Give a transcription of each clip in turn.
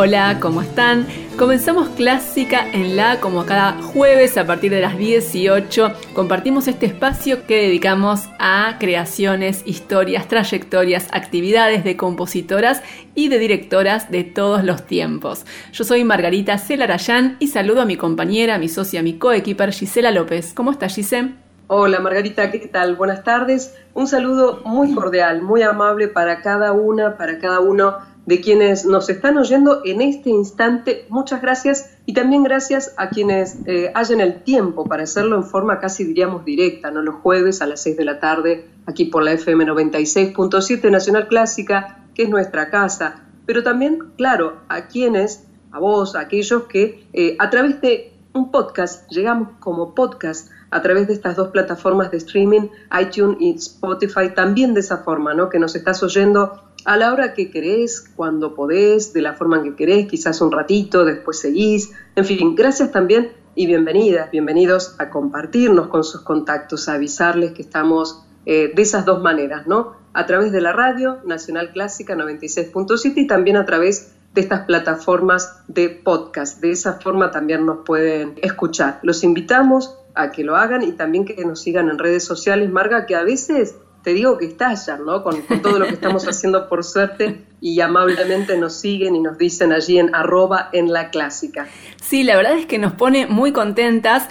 Hola, ¿cómo están? Comenzamos Clásica en La como cada jueves a partir de las 18. Compartimos este espacio que dedicamos a creaciones, historias, trayectorias, actividades de compositoras y de directoras de todos los tiempos. Yo soy Margarita Celarayán y saludo a mi compañera, mi socia, mi coequiper Gisela López. ¿Cómo estás, Gisela? Hola Margarita, ¿qué tal? Buenas tardes. Un saludo muy cordial, muy amable para cada una, para cada uno de quienes nos están oyendo en este instante. Muchas gracias y también gracias a quienes eh, hayan el tiempo para hacerlo en forma casi diríamos directa, ¿no? Los jueves a las 6 de la tarde, aquí por la FM 96.7 Nacional Clásica, que es nuestra casa. Pero también, claro, a quienes, a vos, a aquellos que eh, a través de un podcast, llegamos como podcast a través de estas dos plataformas de streaming, iTunes y Spotify, también de esa forma, ¿no? Que nos estás oyendo a la hora que querés, cuando podés, de la forma en que querés, quizás un ratito, después seguís. En fin, gracias también y bienvenidas, bienvenidos a compartirnos con sus contactos, a avisarles que estamos eh, de esas dos maneras, ¿no? A través de la radio Nacional Clásica 96.7 y también a través de estas plataformas de podcast. De esa forma también nos pueden escuchar. Los invitamos a que lo hagan y también que nos sigan en redes sociales, Marga, que a veces te digo que estallan, ¿no? Con, todo lo que estamos haciendo por suerte y amablemente nos siguen y nos dicen allí en arroba en la clásica. Sí, la verdad es que nos pone muy contentas.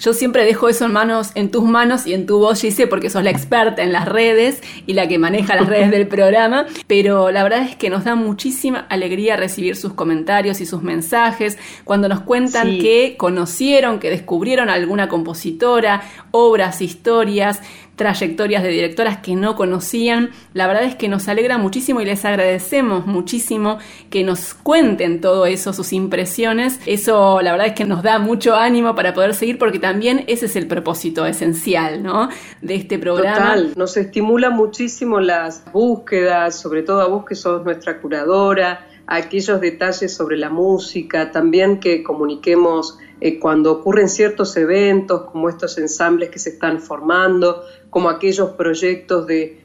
Yo siempre dejo eso en manos, en tus manos y en tu voz, Gise, porque sos la experta en las redes y la que maneja las redes del programa. Pero la verdad es que nos da muchísima alegría recibir sus comentarios y sus mensajes cuando nos cuentan que conocieron, que descubrieron alguna compositora, obras, historias trayectorias de directoras que no conocían. La verdad es que nos alegra muchísimo y les agradecemos muchísimo que nos cuenten todo eso, sus impresiones. Eso la verdad es que nos da mucho ánimo para poder seguir porque también ese es el propósito esencial, ¿no? De este programa. Total, nos estimula muchísimo las búsquedas, sobre todo a vos que sos nuestra curadora, aquellos detalles sobre la música, también que comuniquemos eh, cuando ocurren ciertos eventos como estos ensambles que se están formando, como aquellos proyectos de,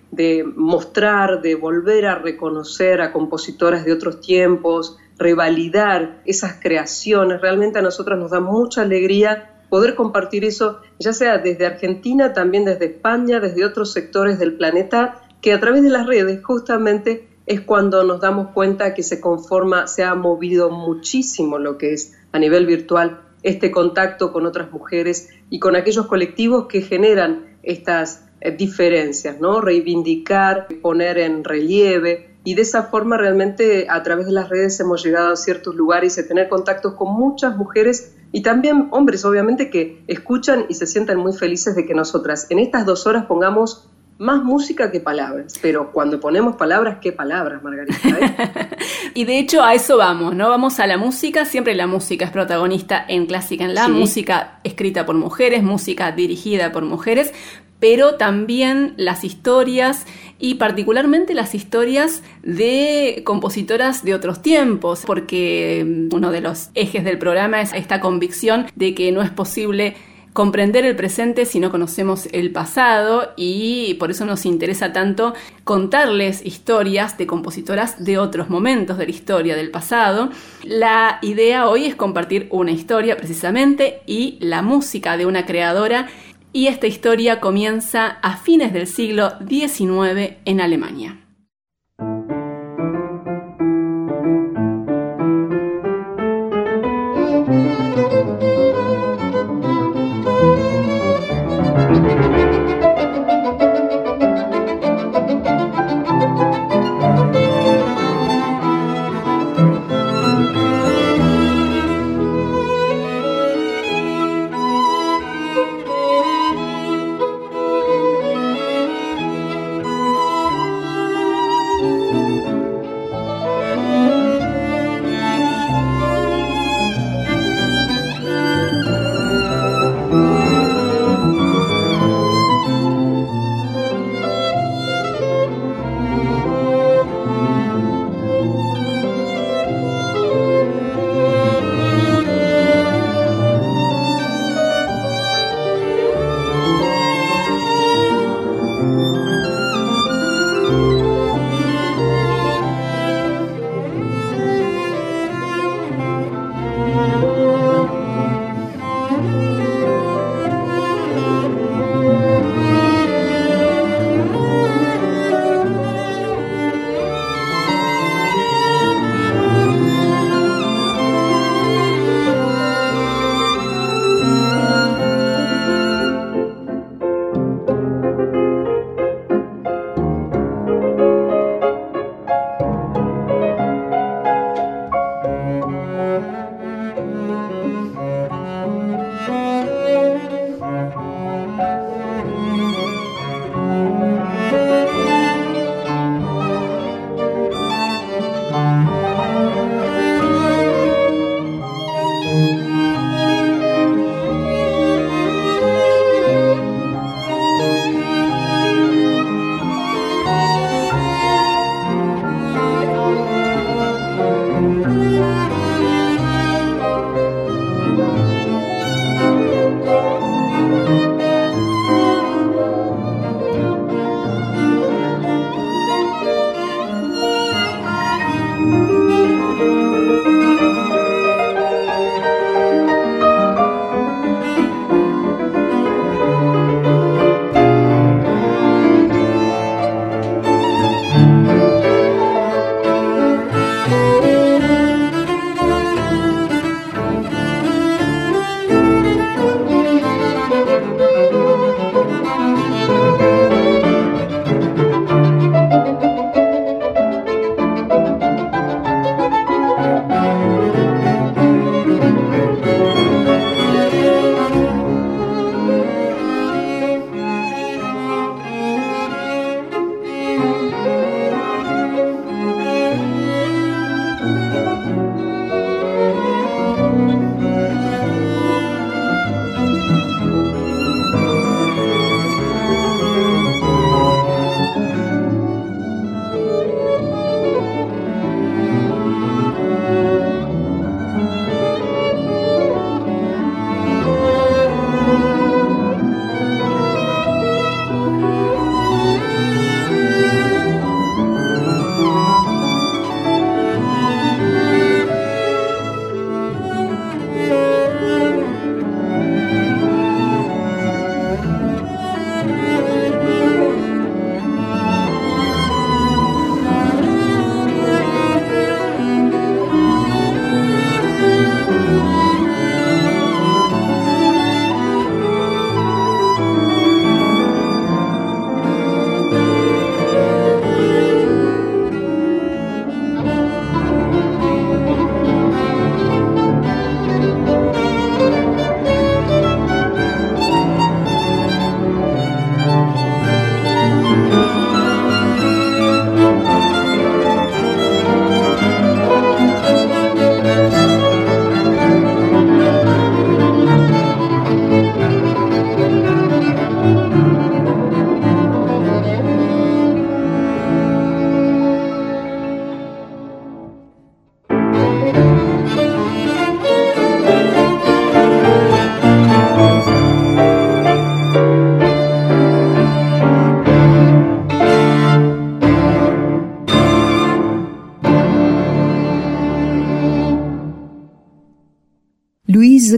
mostrar, de volver a reconocer a compositoras de otros tiempos, revalidar esas creaciones. Realmente a nosotros nos da mucha alegría poder compartir eso, ya sea desde Argentina, también desde España, desde otros sectores del planeta, que a través de las redes justamente es cuando nos damos cuenta que se conforma, se ha movido muchísimo lo que es a nivel virtual este contacto con otras mujeres y con aquellos colectivos que generan estas eh, diferencias, ¿no? Reivindicar, poner en relieve y de esa forma realmente a través de las redes hemos llegado a ciertos lugares y a tener contactos con muchas mujeres y también hombres, obviamente, que escuchan y se sienten muy felices de que nosotras en estas dos horas pongamos más música que palabras, pero cuando ponemos palabras, ¿qué palabras, Margarita? Eh? y de hecho a eso vamos, ¿no? Vamos a la música, siempre la música es protagonista en Clásica en la, música escrita por mujeres, música dirigida por mujeres, pero también las historias y particularmente las historias de compositoras de otros tiempos, porque uno de los ejes del programa es esta convicción de que no es posible comprender el presente si no conocemos el pasado y por eso nos interesa tanto contarles historias de compositoras de otros momentos de la historia del pasado. La idea hoy es compartir una historia precisamente y la música de una creadora y esta historia comienza a fines del siglo XIX en Alemania.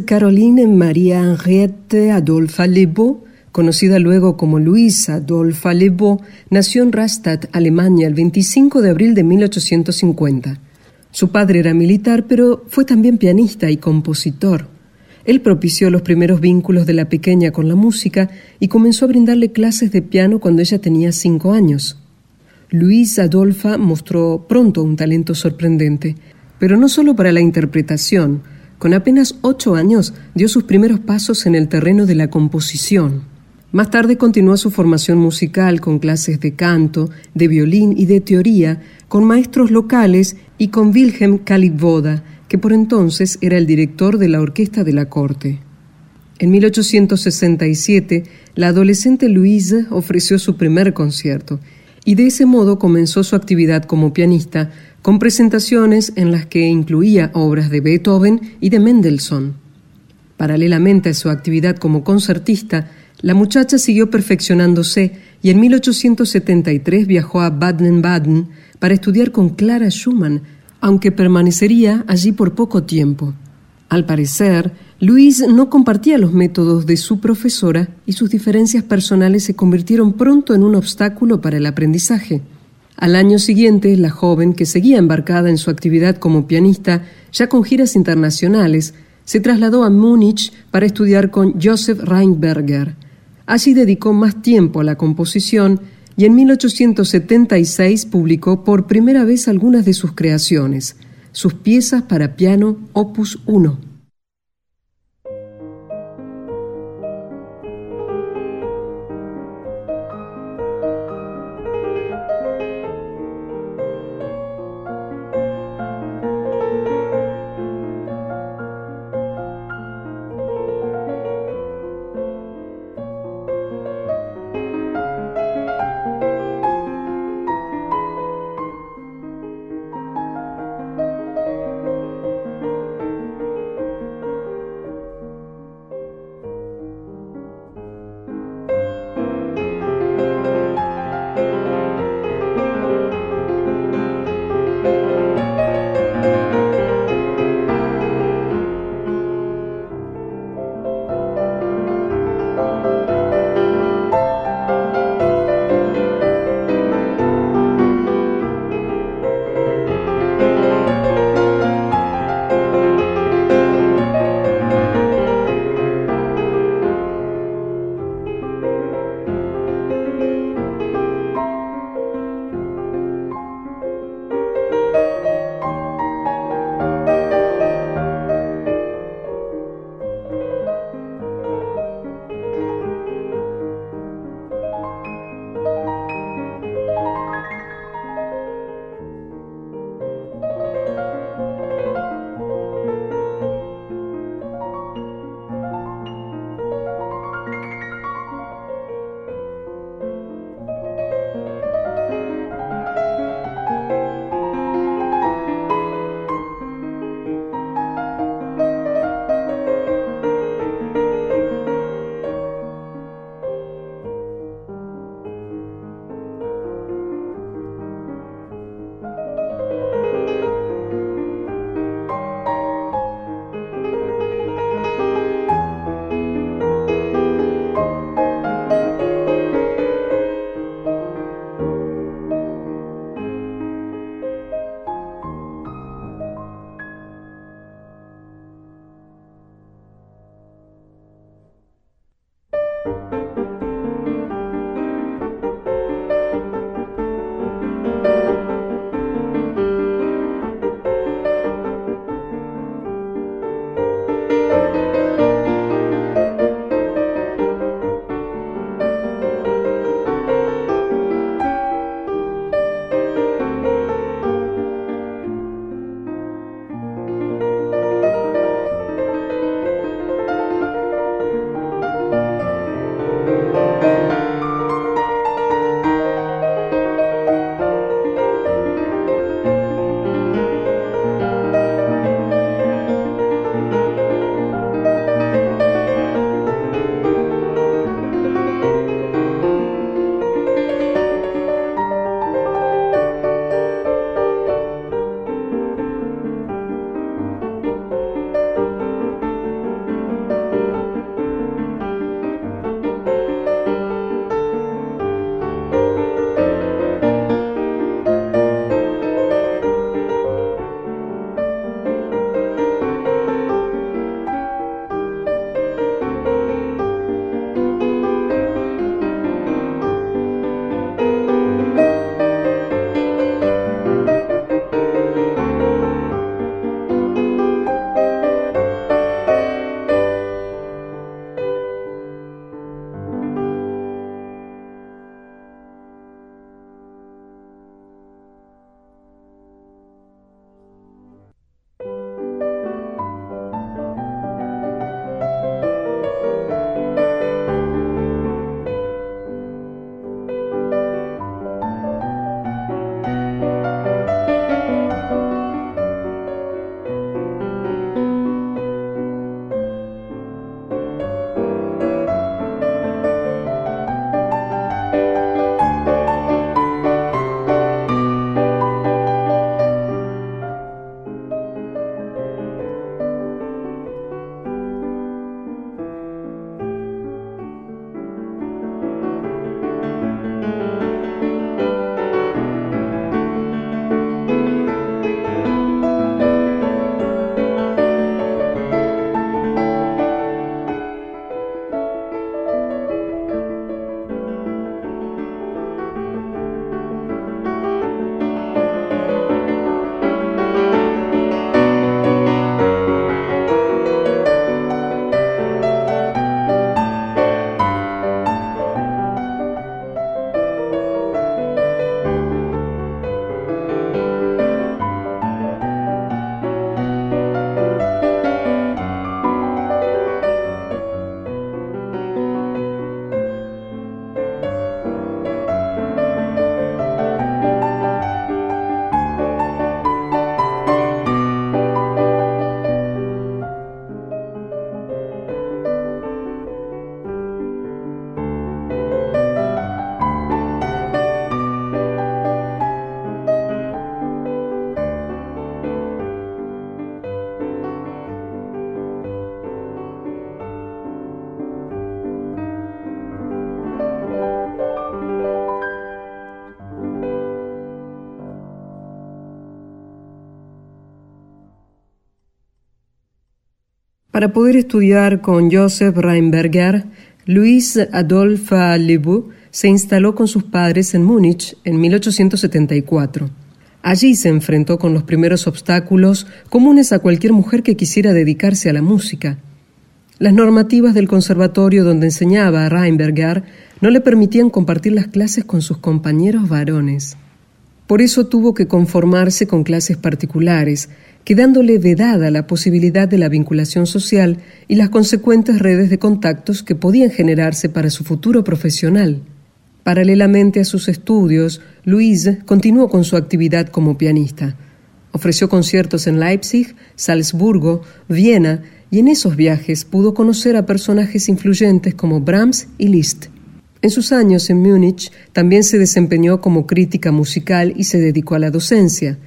Caroline Maria Henriette Adolphe Lebo, conocida luego como Louise Adolphe Lebo, nació en Rastatt, Alemania, el 25 de abril de 1850. Su padre era militar, pero fue también pianista y compositor. Él propició los primeros vínculos de la pequeña con la música y comenzó a brindarle clases de piano cuando ella tenía cinco años. Luis Adolfa mostró pronto un talento sorprendente, pero no solo para la interpretación. Con apenas ocho años dio sus primeros pasos en el terreno de la composición. Más tarde continuó su formación musical con clases de canto, de violín y de teoría, con maestros locales y con Wilhelm Kalibvoda, que por entonces era el director de la orquesta de la corte. En 1867, la adolescente Louise ofreció su primer concierto y de ese modo comenzó su actividad como pianista con presentaciones en las que incluía obras de Beethoven y de Mendelssohn. Paralelamente a su actividad como concertista, la muchacha siguió perfeccionándose y en 1873 viajó a Baden-Baden para estudiar con Clara Schumann, aunque permanecería allí por poco tiempo. Al parecer, Luis no compartía los métodos de su profesora y sus diferencias personales se convirtieron pronto en un obstáculo para el aprendizaje. Al año siguiente, la joven, que seguía embarcada en su actividad como pianista, ya con giras internacionales, se trasladó a Múnich para estudiar con Joseph Reinberger. Allí dedicó más tiempo a la composición y en 1876 publicó por primera vez algunas de sus creaciones, sus piezas para piano Opus 1. Para poder estudiar con Joseph Reinberger, Luis Adolphe Lebeau se instaló con sus padres en Múnich en 1874. Allí se enfrentó con los primeros obstáculos comunes a cualquier mujer que quisiera dedicarse a la música. Las normativas del conservatorio donde enseñaba Reinberger no le permitían compartir las clases con sus compañeros varones. Por eso tuvo que conformarse con clases particulares, quedándole vedada la posibilidad de la vinculación social y las consecuentes redes de contactos que podían generarse para su futuro profesional. Paralelamente a sus estudios, Louise continuó con su actividad como pianista. Ofreció conciertos en Leipzig, Salzburgo, Viena y en esos viajes pudo conocer a personajes influyentes como Brahms y Liszt. En sus años en Múnich también se desempeñó como crítica musical y se dedicó a la docencia.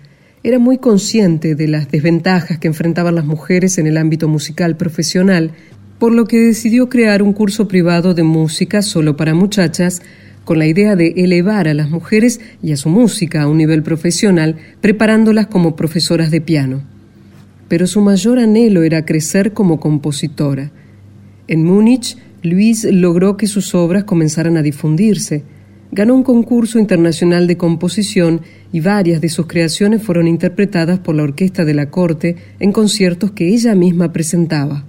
Era muy consciente de las desventajas que enfrentaban las mujeres en el ámbito musical profesional, por lo que decidió crear un curso privado de música solo para muchachas, con la idea de elevar a las mujeres y a su música a un nivel profesional, preparándolas como profesoras de piano. Pero su mayor anhelo era crecer como compositora. En Múnich, Luis logró que sus obras comenzaran a difundirse, ganó un concurso internacional de composición y varias de sus creaciones fueron interpretadas por la orquesta de la corte en conciertos que ella misma presentaba.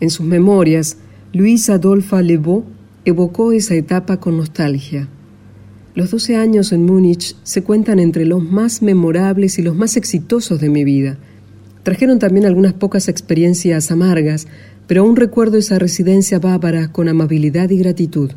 En sus memorias, Luis Adolphe Lebeau evocó esa etapa con nostalgia. Los doce años en Múnich se cuentan entre los más memorables y los más exitosos de mi vida. Trajeron también algunas pocas experiencias amargas, pero aún recuerdo esa residencia bávara con amabilidad y gratitud.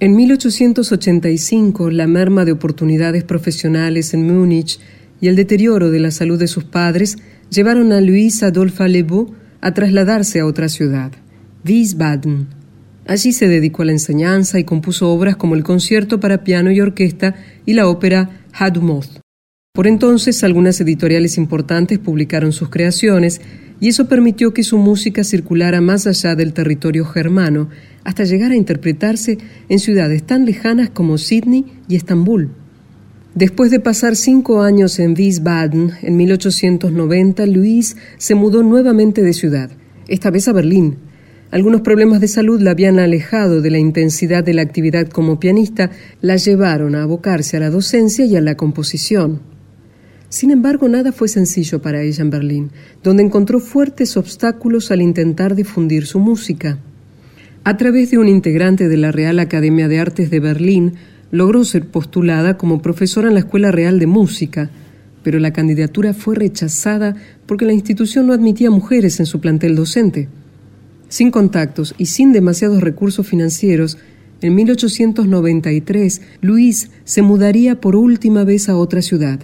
En 1885, la merma de oportunidades profesionales en Múnich y el deterioro de la salud de sus padres llevaron a Luis Adolphe Lebeau a trasladarse a otra ciudad, Wiesbaden. Allí se dedicó a la enseñanza y compuso obras como el concierto para piano y orquesta y la ópera Hadumoth. Por entonces, algunas editoriales importantes publicaron sus creaciones y eso permitió que su música circulara más allá del territorio germano, hasta llegar a interpretarse en ciudades tan lejanas como Sydney y Estambul. Después de pasar cinco años en Wiesbaden, en 1890, Luis se mudó nuevamente de ciudad, esta vez a Berlín. Algunos problemas de salud la habían alejado de la intensidad de la actividad como pianista, la llevaron a abocarse a la docencia y a la composición. Sin embargo, nada fue sencillo para ella en Berlín, donde encontró fuertes obstáculos al intentar difundir su música. A través de un integrante de la Real Academia de Artes de Berlín, logró ser postulada como profesora en la Escuela Real de Música, pero la candidatura fue rechazada porque la institución no admitía mujeres en su plantel docente. Sin contactos y sin demasiados recursos financieros, en 1893 Luis se mudaría por última vez a otra ciudad,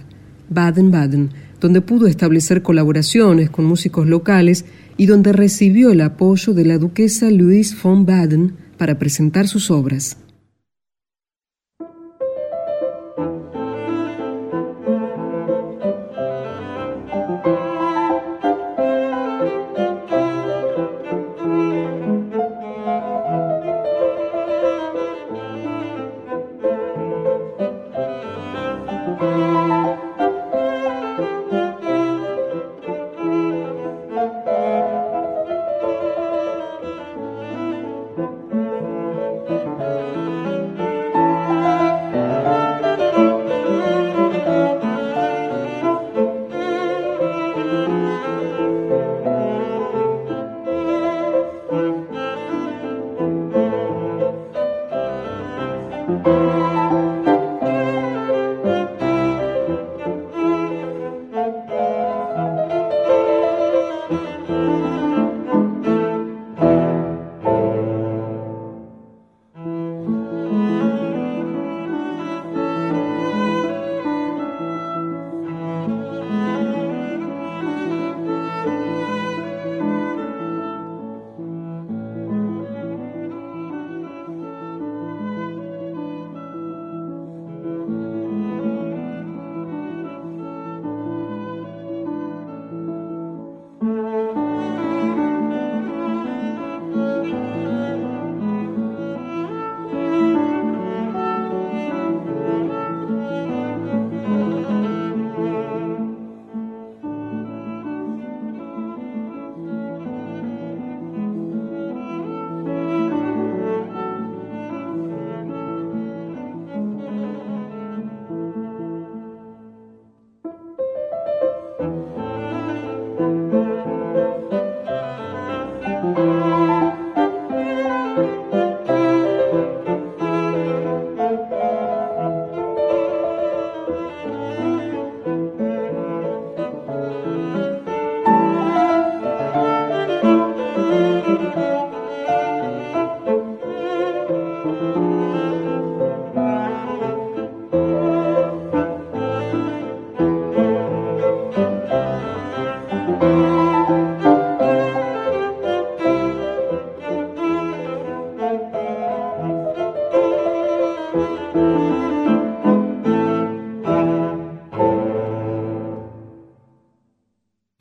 Baden-Baden, donde pudo establecer colaboraciones con músicos locales y donde recibió el apoyo de la duquesa Louise von Baden para presentar sus obras.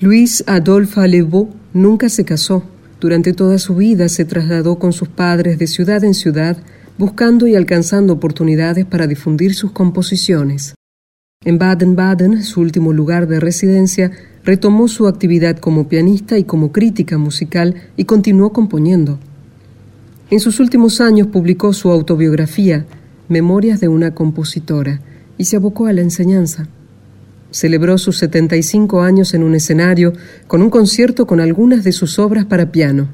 Luis Adolphe Lebeau nunca se casó. Durante toda su vida se trasladó con sus padres de ciudad en ciudad, buscando y alcanzando oportunidades para difundir sus composiciones. En Baden-Baden, su último lugar de residencia, retomó su actividad como pianista y como crítica musical y continuó componiendo. En sus últimos años publicó su autobiografía, Memorias de una compositora, y se abocó a la enseñanza celebró sus 75 años en un escenario con un concierto con algunas de sus obras para piano.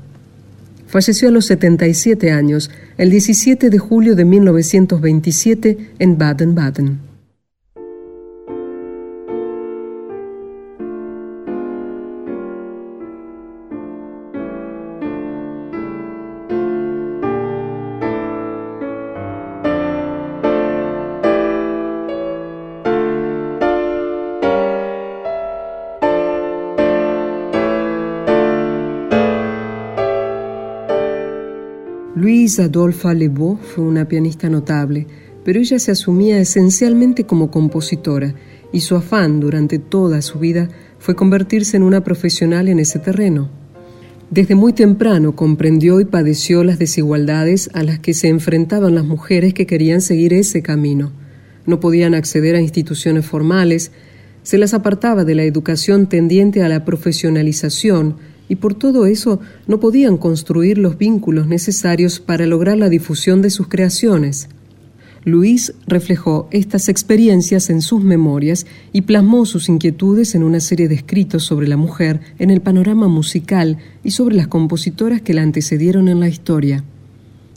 Falleció a los 77 años, el 17 de julio de 1927, en Baden-Baden. Louise Adolphe Lebeau fue una pianista notable, pero ella se asumía esencialmente como compositora y su afán durante toda su vida fue convertirse en una profesional en ese terreno. Desde muy temprano comprendió y padeció las desigualdades a las que se enfrentaban las mujeres que querían seguir ese camino. No podían acceder a instituciones formales, se las apartaba de la educación tendiente a la profesionalización y por todo eso no podían construir los vínculos necesarios para lograr la difusión de sus creaciones. Luis reflejó estas experiencias en sus memorias y plasmó sus inquietudes en una serie de escritos sobre la mujer en el panorama musical y sobre las compositoras que la antecedieron en la historia.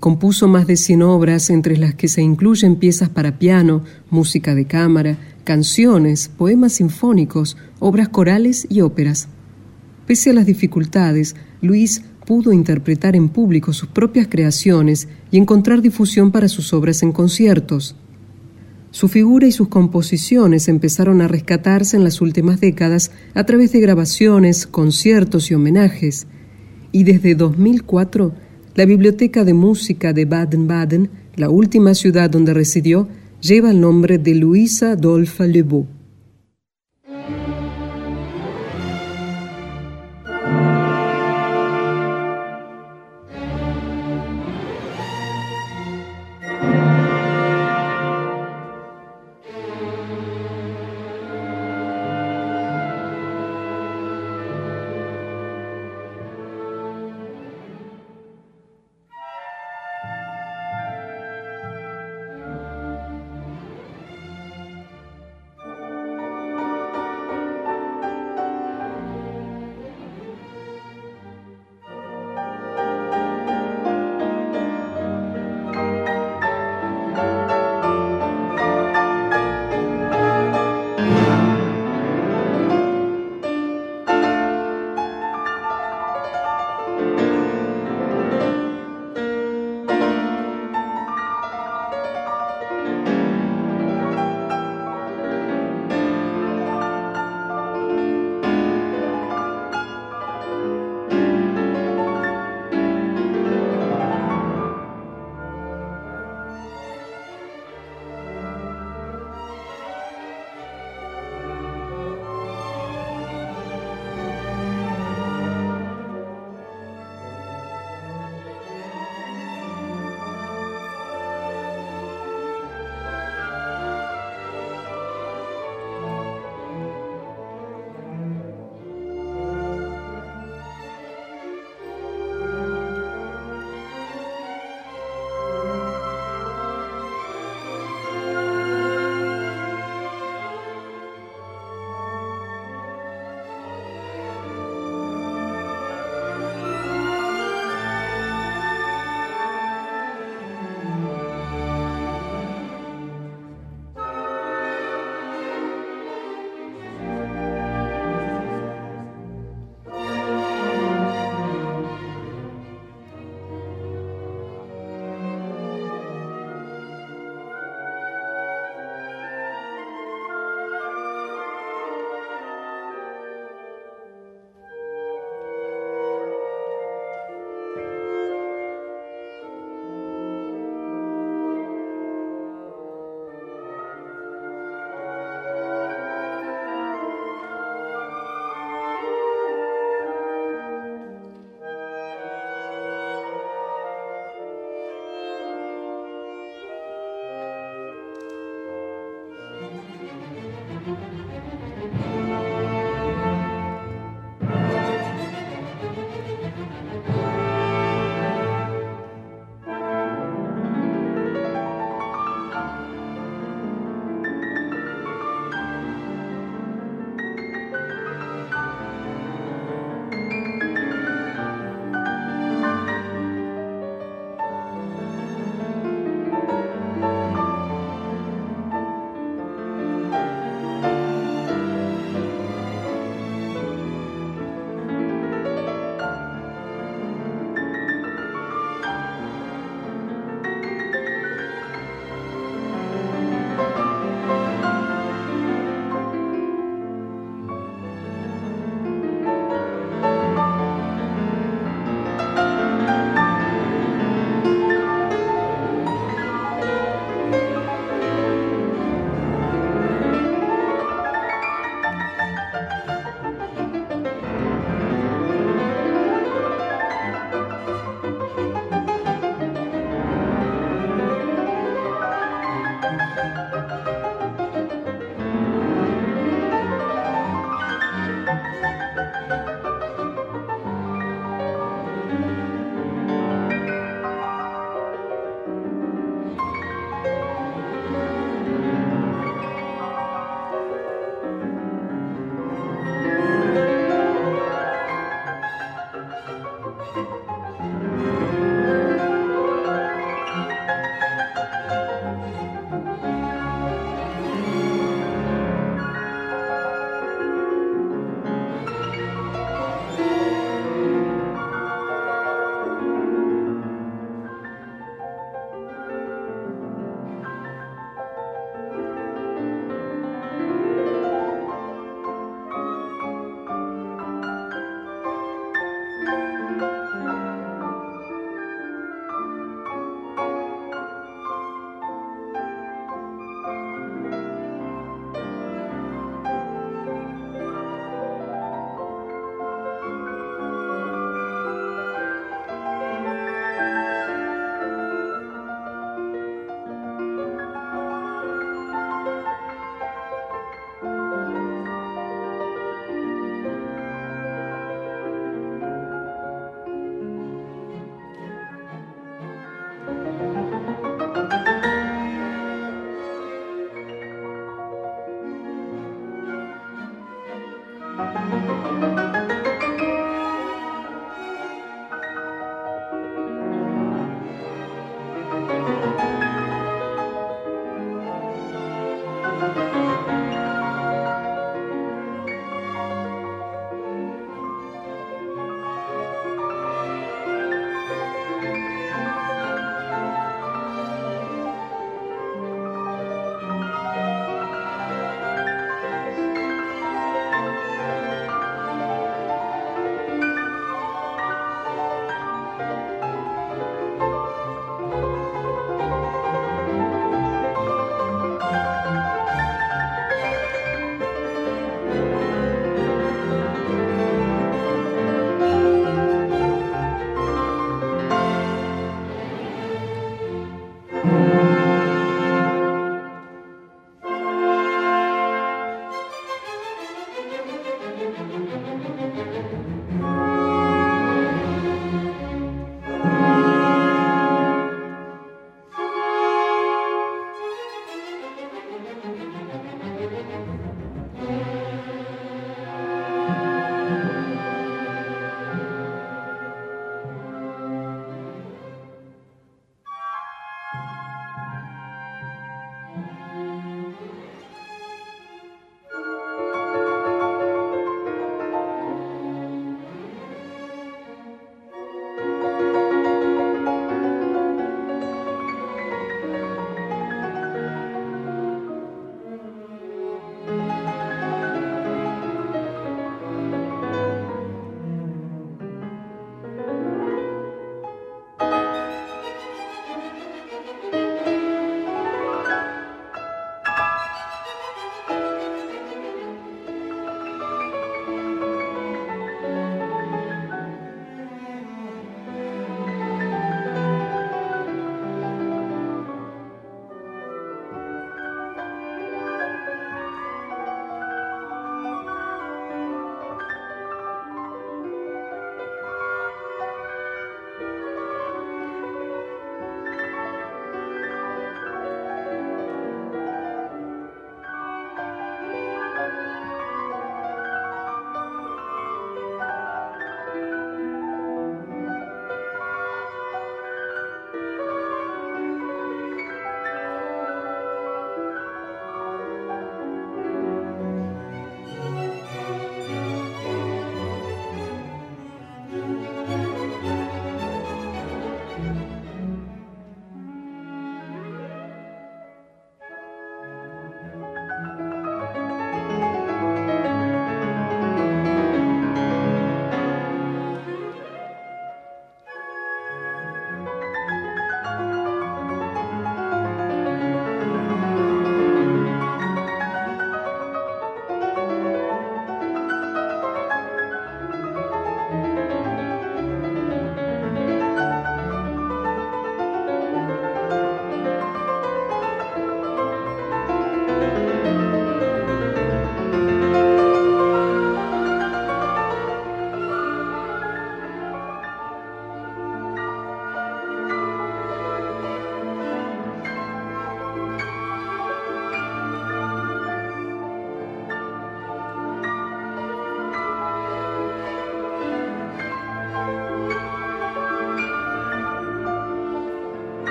Compuso más de 100 obras, entre las que se incluyen piezas para piano, música de cámara, canciones, poemas sinfónicos, obras corales y óperas. Pese a las dificultades, Luis pudo interpretar en público sus propias creaciones y encontrar difusión para sus obras en conciertos. Su figura y sus composiciones empezaron a rescatarse en las últimas décadas a través de grabaciones, conciertos y homenajes, y desde 2004 la Biblioteca de Música de Baden-Baden, la última ciudad donde residió, lleva el nombre de Luisa Dolpha Lebeau.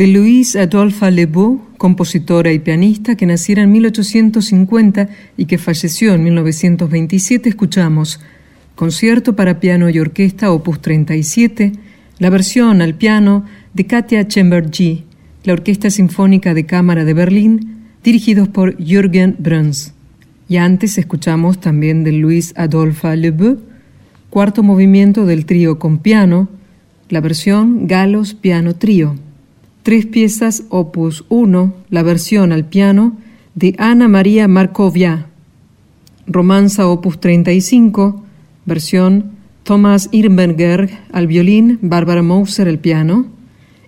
De Louise Adolphe Lebeau, compositora y pianista que naciera en 1850 y que falleció en 1927, escuchamos Concierto para piano y orquesta opus 37, la versión al piano de Katia Chambergy, la Orquesta Sinfónica de Cámara de Berlín, dirigidos por Jürgen Bruns. Y antes escuchamos también de Louis Adolphe Lebeau, cuarto movimiento del trío con piano, la versión Galos Piano Trío. Tres piezas opus 1, la versión al piano de Ana María Markovia. Romanza opus 35, versión Thomas Irberger al violín, Barbara Moser al piano,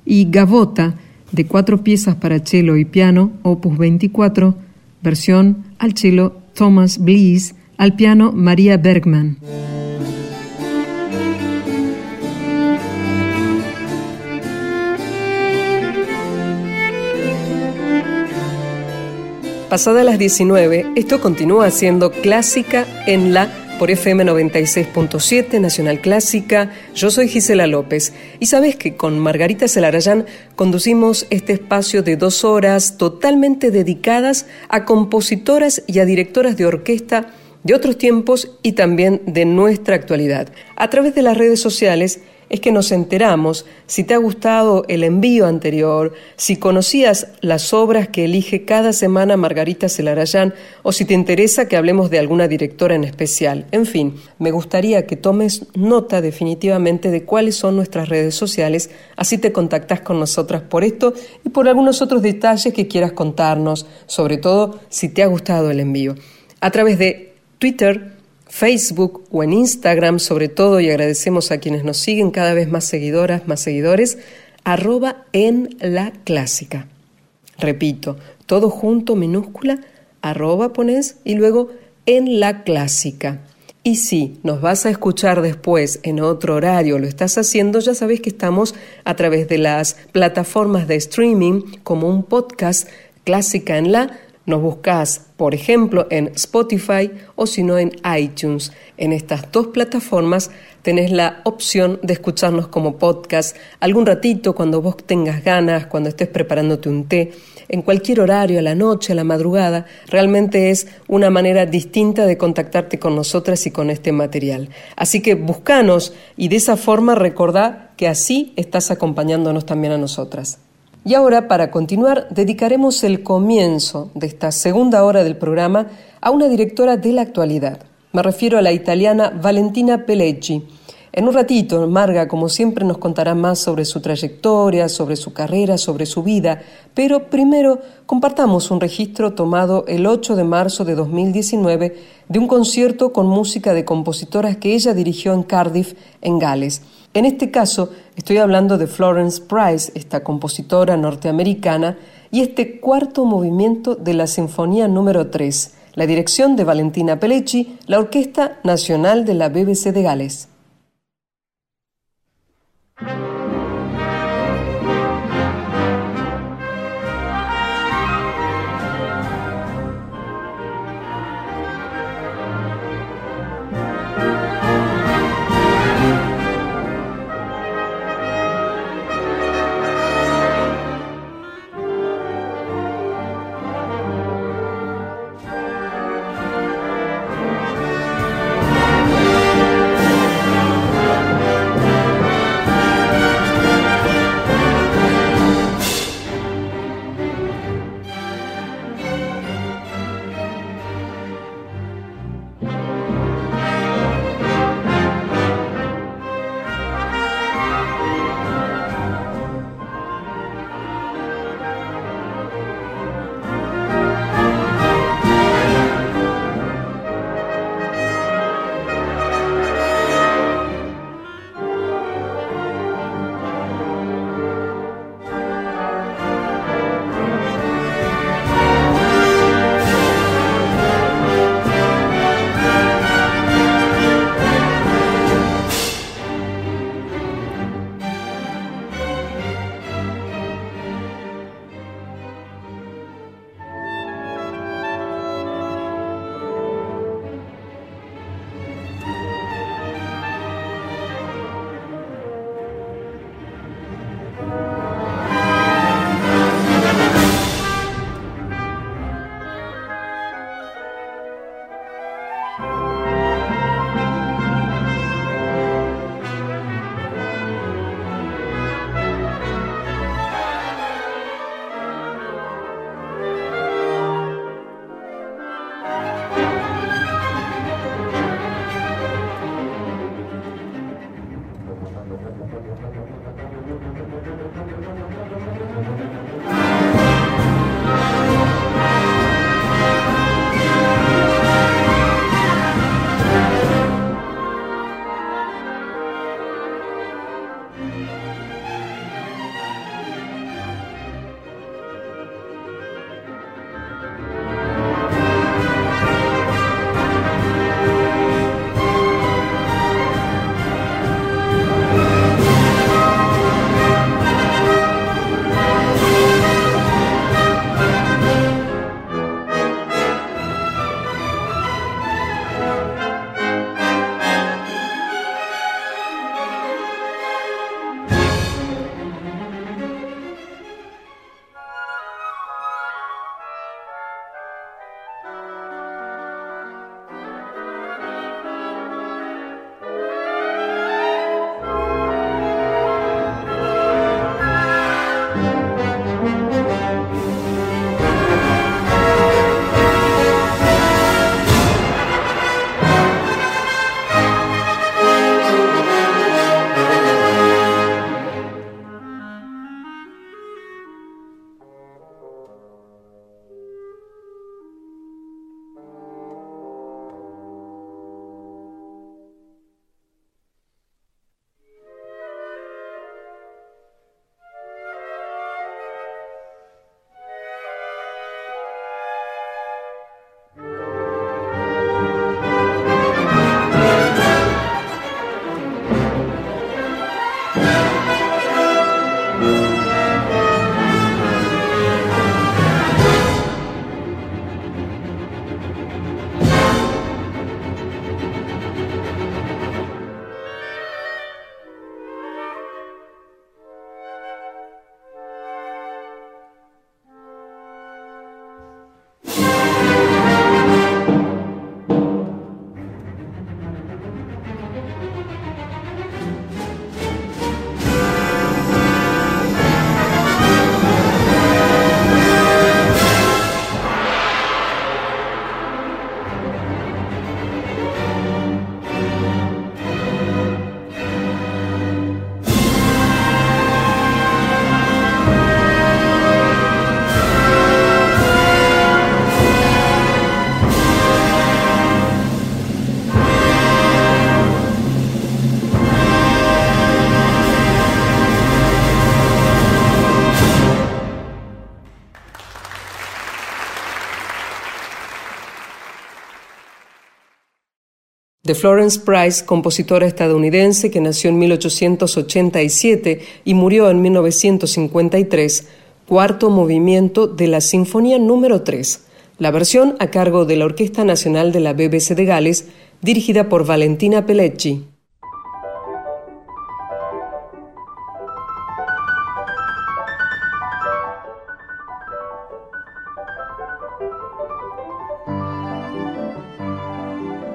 y Gavota, de cuatro piezas para cello y piano, opus 24, versión al cello Thomas Bliss, al piano María Bergman. Pasada las 19, esto continúa siendo clásica en la por FM 96.7 Nacional Clásica. Yo soy Gisela López y sabes que con Margarita Celarayán conducimos este espacio de dos horas totalmente dedicadas a compositoras y a directoras de orquesta de otros tiempos y también de nuestra actualidad. A través de las redes sociales es que nos enteramos si te ha gustado el envío anterior, si conocías las obras que elige cada semana Margarita Celarayán o si te interesa que hablemos de alguna directora en especial. En fin, me gustaría que tomes nota definitivamente de cuáles son nuestras redes sociales, así te contactas con nosotras por esto y por algunos otros detalles que quieras contarnos, sobre todo si te ha gustado el envío. A través de Twitter, Facebook o en Instagram sobre todo, y agradecemos a quienes nos siguen cada vez más seguidoras, más seguidores, arroba en la clásica. Repito, todo junto, minúscula, arroba pones y luego en la clásica. Y si nos vas a escuchar después en otro horario, lo estás haciendo, ya sabes que estamos a través de las plataformas de streaming como un podcast clásica en la nos buscas, por ejemplo, en Spotify o si no en iTunes. En estas dos plataformas tenés la opción de escucharnos como podcast algún ratito cuando vos tengas ganas, cuando estés preparándote un té, en cualquier horario, a la noche, a la madrugada. Realmente es una manera distinta de contactarte con nosotras y con este material. Así que buscanos y de esa forma recordá que así estás acompañándonos también a nosotras. Y ahora, para continuar, dedicaremos el comienzo de esta segunda hora del programa a una directora de la actualidad. Me refiero a la italiana Valentina Pelleggi. En un ratito, Marga, como siempre, nos contará más sobre su trayectoria, sobre su carrera, sobre su vida, pero primero compartamos un registro tomado el 8 de marzo de 2019 de un concierto con música de compositoras que ella dirigió en Cardiff, en Gales. En este caso, estoy hablando de Florence Price, esta compositora norteamericana, y este cuarto movimiento de la Sinfonía número 3, la dirección de Valentina Pellecci, la Orquesta Nacional de la BBC de Gales. Florence Price, compositora estadounidense que nació en 1887 y murió en 1953, cuarto movimiento de la Sinfonía número 3, la versión a cargo de la Orquesta Nacional de la BBC de Gales, dirigida por Valentina Pellecci.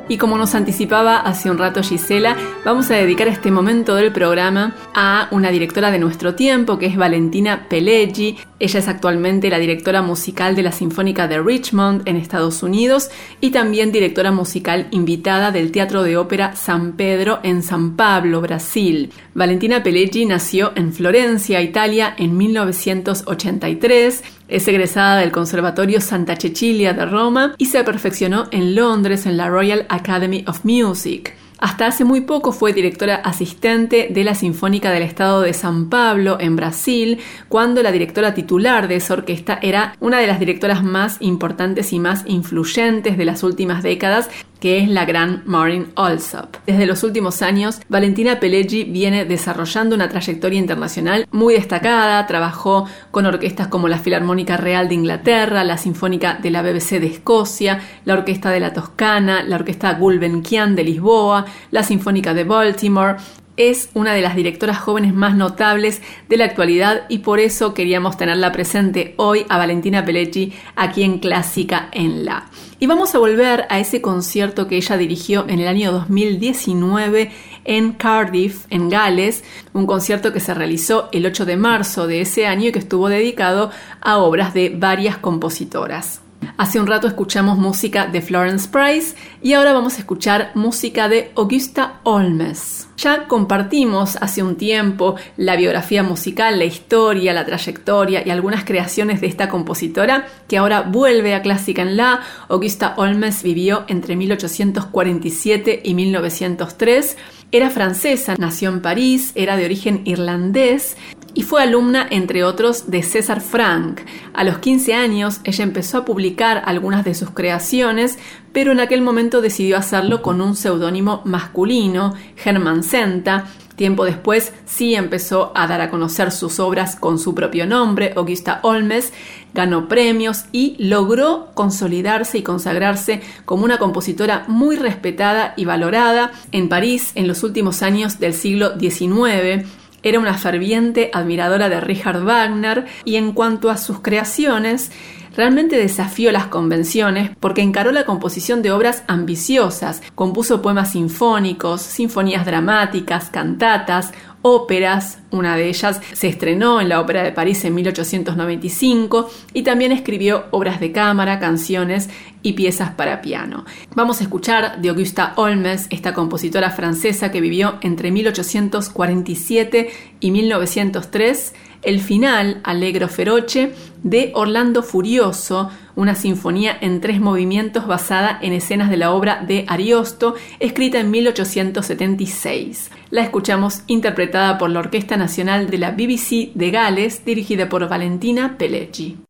Y como nos anticipaba hace un rato Gisela, vamos a dedicar este momento del programa a una directora de nuestro tiempo, que es Valentina Pelleggi. Ella es actualmente la directora musical de la Sinfónica de Richmond en Estados Unidos y también directora musical invitada del Teatro de Ópera San Pedro en San Pablo, Brasil. Valentina Pelleggi nació en Florencia, Italia, en 1983 es egresada del Conservatorio Santa Cecilia de Roma y se perfeccionó en Londres en la Royal Academy of Music. Hasta hace muy poco fue directora asistente de la Sinfónica del Estado de San Pablo en Brasil, cuando la directora titular de esa orquesta era una de las directoras más importantes y más influyentes de las últimas décadas que es la gran Maureen Alsop. Desde los últimos años, Valentina Pelleggi viene desarrollando una trayectoria internacional muy destacada, trabajó con orquestas como la Filarmónica Real de Inglaterra, la Sinfónica de la BBC de Escocia, la Orquesta de la Toscana, la Orquesta Gulbenkian de Lisboa, la Sinfónica de Baltimore, es una de las directoras jóvenes más notables de la actualidad y por eso queríamos tenerla presente hoy a Valentina Pelleggi aquí en Clásica en La. Y vamos a volver a ese concierto que ella dirigió en el año 2019 en Cardiff, en Gales, un concierto que se realizó el 8 de marzo de ese año y que estuvo dedicado a obras de varias compositoras. Hace un rato escuchamos música de Florence Price y ahora vamos a escuchar música de Augusta Olmes. Ya compartimos hace un tiempo la biografía musical, la historia, la trayectoria y algunas creaciones de esta compositora que ahora vuelve a Clásica en La. Augusta Olmes vivió entre 1847 y 1903. Era francesa, nació en París, era de origen irlandés y fue alumna, entre otros, de César Frank. A los 15 años ella empezó a publicar algunas de sus creaciones, pero en aquel momento decidió hacerlo con un seudónimo masculino, Hermann Senta. Tiempo después sí empezó a dar a conocer sus obras con su propio nombre, Augusta Olmes, ganó premios y logró consolidarse y consagrarse como una compositora muy respetada y valorada en París en los últimos años del siglo XIX era una ferviente admiradora de Richard Wagner y en cuanto a sus creaciones, realmente desafió las convenciones porque encaró la composición de obras ambiciosas, compuso poemas sinfónicos, sinfonías dramáticas, cantatas, óperas, una de ellas se estrenó en la Ópera de París en 1895 y también escribió obras de cámara, canciones y piezas para piano. Vamos a escuchar de Augusta Olmes, esta compositora francesa que vivió entre 1847 y 1903, el final, Allegro Feroce, de Orlando Furioso, una sinfonía en tres movimientos basada en escenas de la obra de Ariosto, escrita en 1876. La escuchamos interpretada por la Orquesta Nacional de la BBC de Gales, dirigida por Valentina Pelleggi.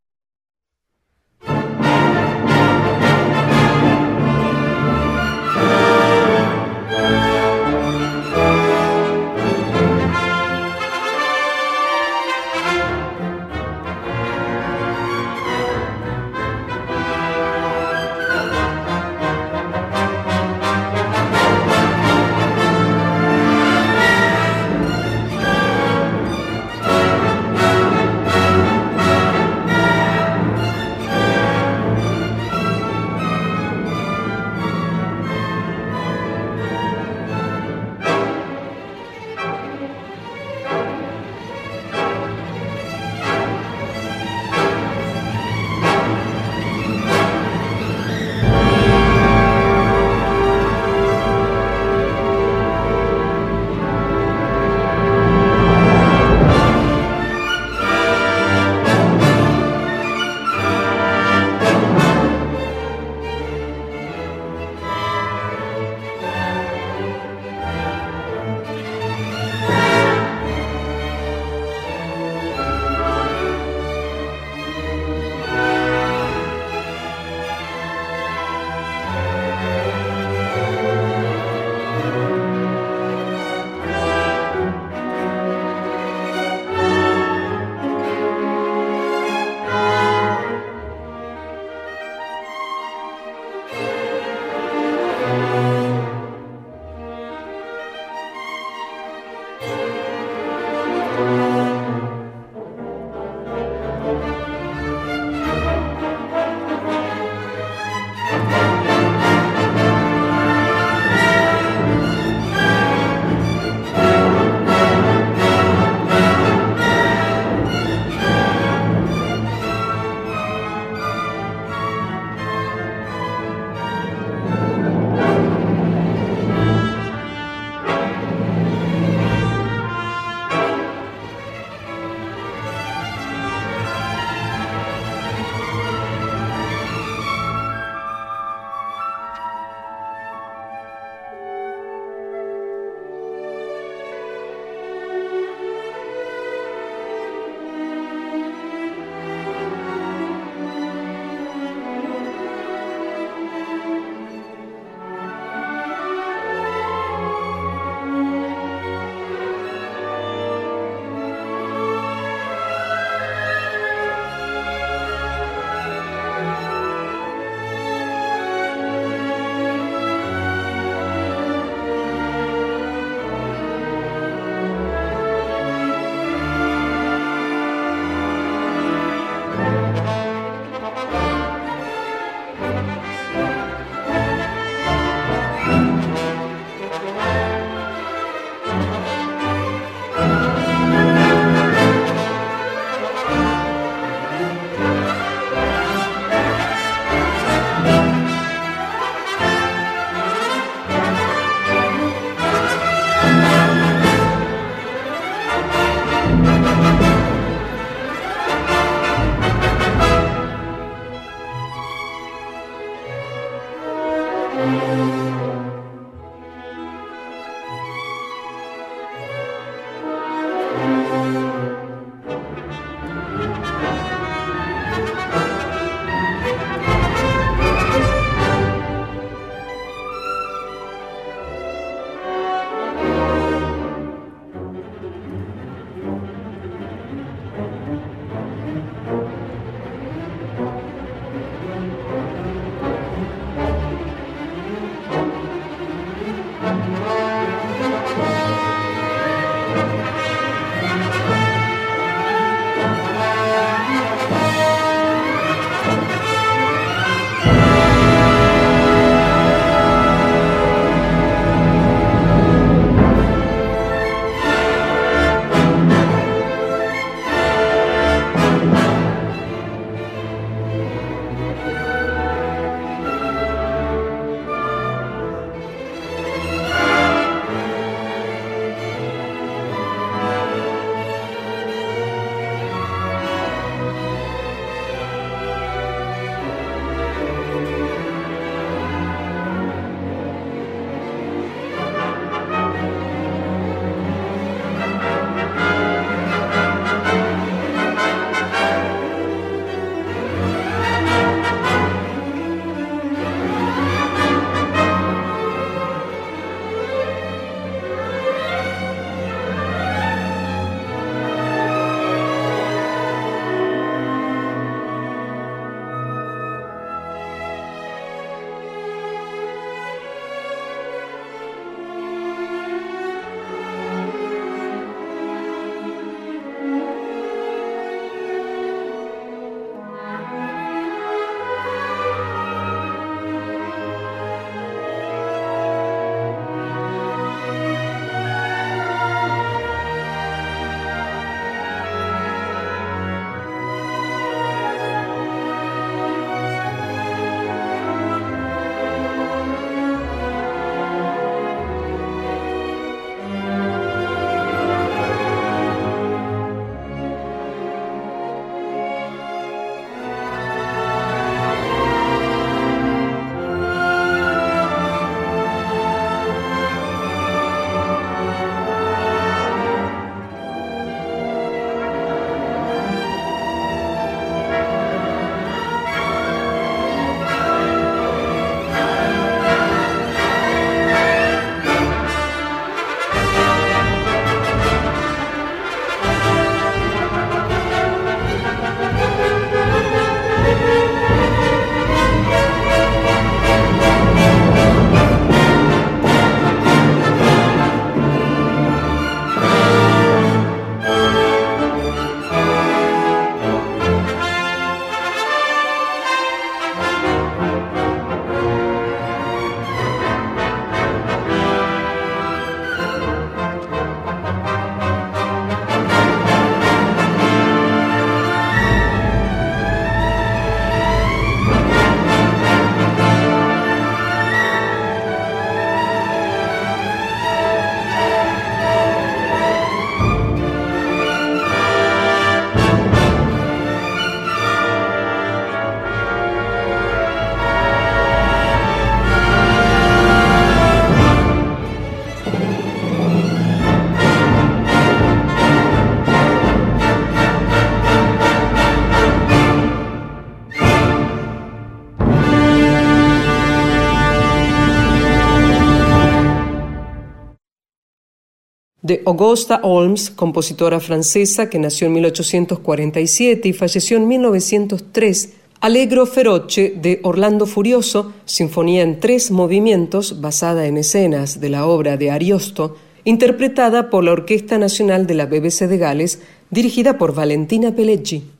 De Augusta Holmes, compositora francesa que nació en 1847 y falleció en 1903, Allegro Feroce de Orlando Furioso, sinfonía en tres movimientos basada en escenas de la obra de Ariosto, interpretada por la Orquesta Nacional de la BBC de Gales, dirigida por Valentina Pelleggi.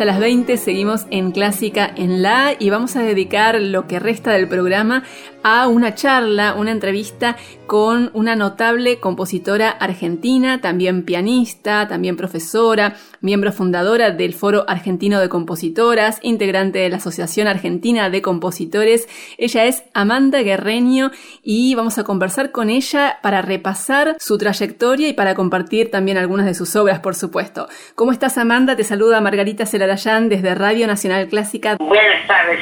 Hasta las 20 seguimos en Clásica en La y vamos a dedicar lo que resta del programa a una charla, una entrevista con una notable compositora argentina, también pianista, también profesora, miembro fundadora del Foro Argentino de Compositoras, integrante de la Asociación Argentina de Compositores. Ella es Amanda Guerreño y vamos a conversar con ella para repasar su trayectoria y para compartir también algunas de sus obras, por supuesto. ¿Cómo estás, Amanda? Te saluda Margarita Celarayán desde Radio Nacional Clásica. Buenas tardes,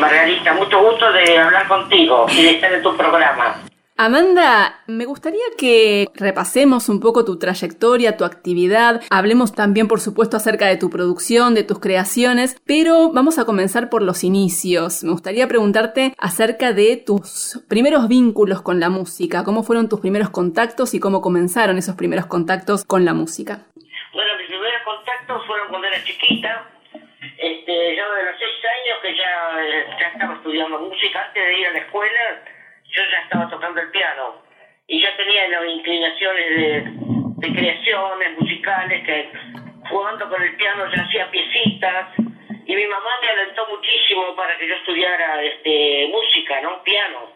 Margarita. Mucho gusto de hablar contigo y de estar en tu programa. Amanda, me gustaría que repasemos un poco tu trayectoria, tu actividad, hablemos también por supuesto acerca de tu producción, de tus creaciones, pero vamos a comenzar por los inicios. Me gustaría preguntarte acerca de tus primeros vínculos con la música, cómo fueron tus primeros contactos y cómo comenzaron esos primeros contactos con la música. Bueno, mis primeros contactos fueron cuando era chiquita, este, yo de los seis años que ya, ya estaba estudiando música antes de ir a la escuela yo ya estaba tocando el piano y ya tenía las inclinaciones de, creaciones musicales que jugando con el piano ya hacía piecitas y mi mamá me alentó muchísimo para que yo estudiara este música, ¿no? Piano.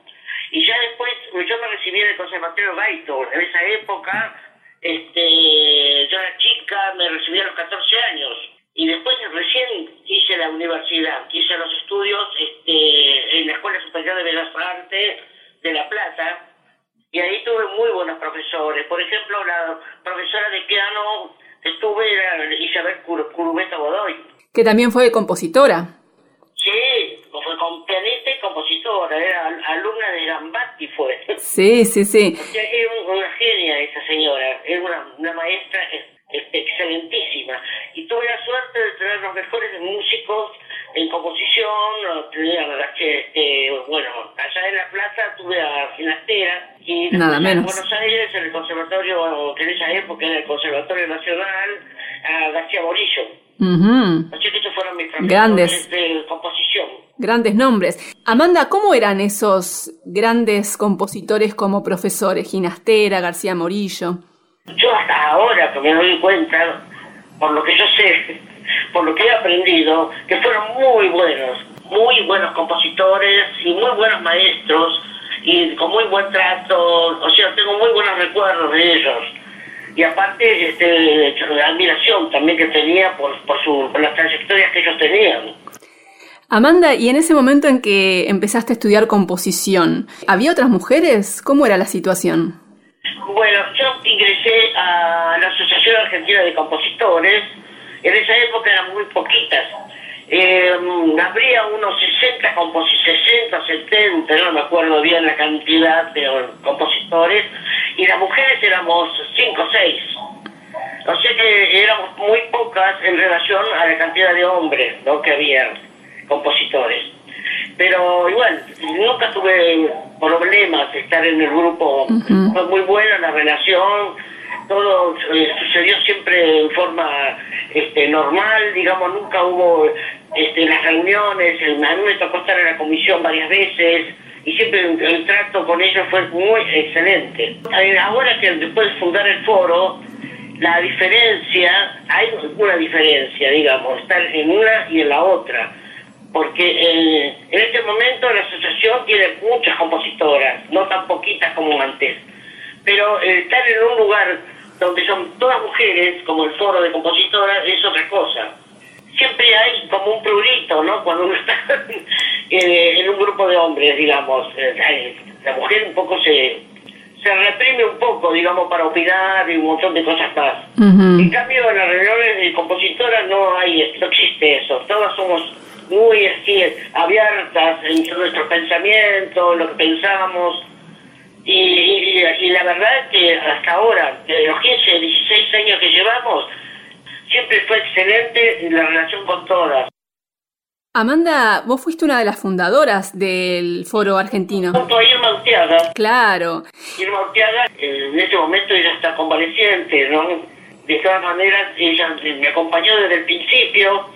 Y ya después yo me recibí en el Conservatorio Gaito. En esa época, este, yo era chica, me recibí a los 14 años. Y después recién hice la universidad, hice los estudios este, en la Escuela Superior de Bellas Artes de La Plata, y ahí tuve muy buenos profesores. Por ejemplo, la profesora de piano que estuve era Isabel Curubeta Godoy. Que también fue compositora. Sí, fue con pianista y compositora, era alumna de Gambatti fue. Sí, sí, sí. era una genia esa señora, era una, una maestra excelentísima. Y tuve la suerte de tener los mejores músicos en composición, tenía este, bueno, allá en La Plata tuve a Ginastera y Nada en Buenos Aires, en el conservatorio, que en esa época era el Conservatorio Nacional, a García Morillo. Así que estos fueron mis Grandes. de composición. Grandes nombres. Amanda, ¿cómo eran esos grandes compositores como profesores? Ginastera, García Morillo. Yo hasta ahora que me doy cuenta, por lo que yo sé, por lo que he aprendido, que fueron muy buenos, muy buenos compositores y muy buenos maestros y con muy buen trato, o sea, tengo muy buenos recuerdos de ellos. Y aparte, este, la admiración también que tenía por, por, su, por las trayectorias que ellos tenían. Amanda, y en ese momento en que empezaste a estudiar composición, ¿había otras mujeres? ¿Cómo era la situación? Bueno, yo ingresé a la Asociación Argentina de Compositores, en esa época eran muy poquitas. Eh, habría unos 60 compositores, 60, 70, no me acuerdo bien la cantidad de compositores, y las mujeres éramos 5 o 6. O sea que éramos muy pocas en relación a la cantidad de hombres ¿no? que había compositores. Pero igual, nunca tuve problemas de estar en el grupo. Fue muy buena la relación, todo eh, sucedió siempre en forma este, normal, digamos, nunca hubo este, las reuniones, a mí me tocó estar en la comisión varias veces y siempre el, trato con ellos fue muy excelente. Ahora que después de fundar el foro, la diferencia, hay una diferencia, digamos, estar en una y en la otra, porque en este momento la asociación tiene muchas compositoras, no tan poquitas como antes, pero estar en un lugar donde son todas mujeres, como el foro de compositoras, es otra cosa. Siempre hay como un prurito, ¿no? Cuando uno está en un grupo de hombres, digamos. Eh, la mujer un poco se, se reprime un poco, digamos, para opinar y un montón de cosas más. En cambio, en las reuniones de compositoras no hay, no existe eso. Todas somos muy así, abiertas en nuestros pensamientos, lo que pensamos y, la verdad es que hasta ahora, de los 15, 16 años que llevamos, siempre fue excelente la relación con todas. Amanda, vos fuiste una de las fundadoras del Foro Argentino. Junto a Irma Urteaga. Claro. Irma Urteaga, en este momento ella está convaleciente, ¿no? De todas maneras, ella me acompañó desde el principio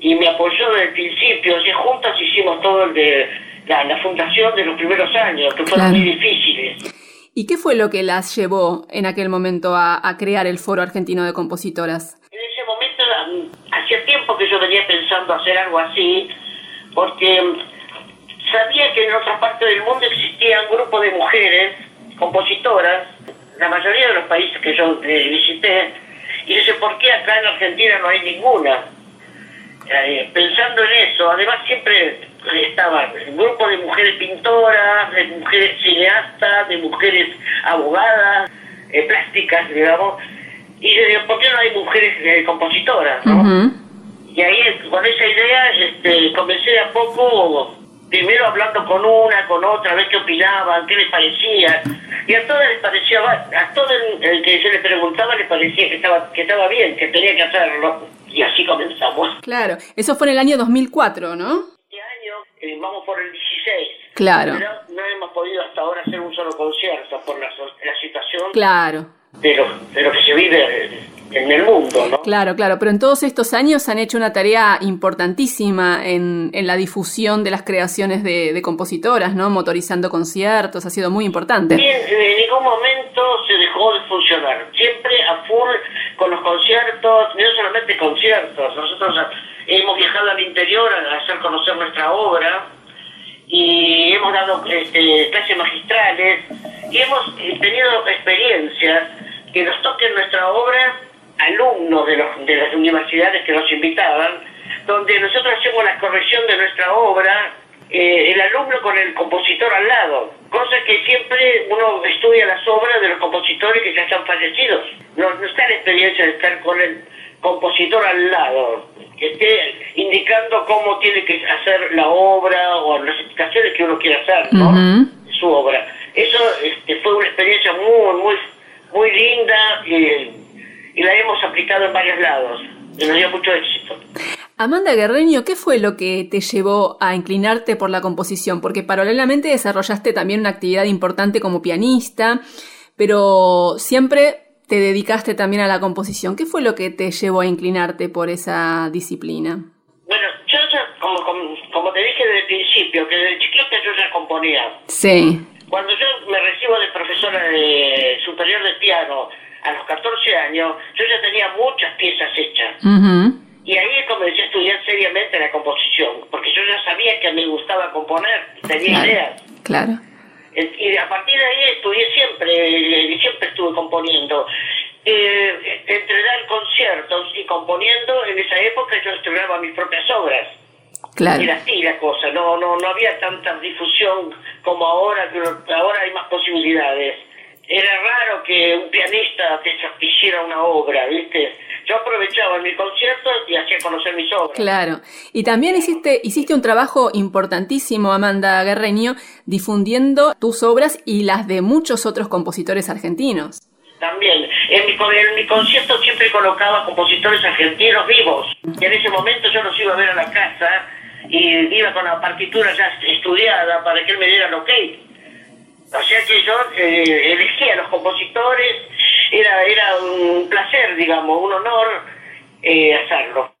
y me apoyó desde el principio. O juntas hicimos todo el de la, fundación de los primeros años, que fueron muy difíciles. ¿Y qué fue lo que las llevó en aquel momento a, crear el Foro Argentino de Compositoras? En ese momento, hacía tiempo que yo pensando hacer algo así, porque sabía que en otra parte del mundo existía un grupo de mujeres compositoras, la mayoría de los países que yo eh, visité, y dice, ¿por qué acá en Argentina no hay ninguna? Eh, pensando en eso, además siempre estaba un grupo de mujeres pintoras, de mujeres cineastas, de mujeres abogadas, eh, plásticas, digamos, y yo digo, ¿por qué no hay mujeres compositoras? Y ahí con esa idea este, comencé a poco primero hablando con una, con otra, a ver qué opinaban, qué les parecía. Y a todas les parecía, a todo el, que yo le preguntaba le parecía que estaba, que estaba bien, que tenía que hacerlo. Y así comenzamos. Claro, eso fue en el año 2004, ¿no? Eh, vamos por el 16. Claro. Pero no hemos podido hasta ahora hacer un solo concierto por la, la situación. Claro. De lo, de lo que se vive en el mundo, ¿no? Claro, claro, pero en todos estos años han hecho una tarea importantísima en, en la difusión de las creaciones de, de, compositoras, ¿no? Motorizando conciertos, ha sido muy importante. en ningún momento se dejó de funcionar, siempre a full con los conciertos, no solamente conciertos, nosotros hemos viajado al interior a hacer conocer nuestra obra y hemos dado este, clases magistrales y hemos eh, tenido experiencias que nos toquen nuestra obra alumnos de, las universidades que nos invitaban, donde nosotros hacemos la corrección de nuestra obra, eh, el alumno con el compositor al lado, cosa que siempre uno estudia las obras de los compositores que ya están fallecidos. No, está la experiencia de estar con el compositor al lado, que esté indicando cómo tiene que hacer la obra o las explicaciones que uno quiere hacer, ¿no? Su obra. Eso este, fue una experiencia muy, muy, muy linda. y y la hemos aplicado en varios lados y nos dio mucho éxito. Amanda Guerreño, ¿qué fue lo que te llevó a inclinarte por la composición? Porque paralelamente desarrollaste también una actividad importante como pianista, pero siempre te dedicaste también a la composición. ¿Qué fue lo que te llevó a inclinarte por esa disciplina? Bueno, yo ya, como, como, te dije desde el principio, que desde chiquita yo ya componía. Sí. Cuando yo me recibo de profesora de superior de piano, a los 14 años, yo ya tenía muchas piezas hechas. Y ahí comencé a estudiar seriamente la composición, porque yo ya sabía que me gustaba componer, tenía ideas. Claro. Y a partir de ahí estudié siempre, siempre estuve componiendo. Eh, entre dar conciertos y componiendo, en esa época yo estrenaba mis propias obras. Claro. Era así la cosa, no, no, no había tanta difusión como ahora, que ahora hay más posibilidades era raro que un pianista te hiciera una obra, ¿viste? Yo aprovechaba mi concierto y hacía conocer mis obras. Claro. Y también hiciste, hiciste un trabajo importantísimo, Amanda Guerreño, difundiendo tus obras y las de muchos otros compositores argentinos. También. En mi, en mi concierto siempre colocaba compositores argentinos vivos. Y en ese momento yo los iba a ver a la casa y iba con la partitura ya estudiada para que él me diera el ok o sea que yo eh, elegía a los compositores, era, era un placer, digamos, un honor eh, hacerlo.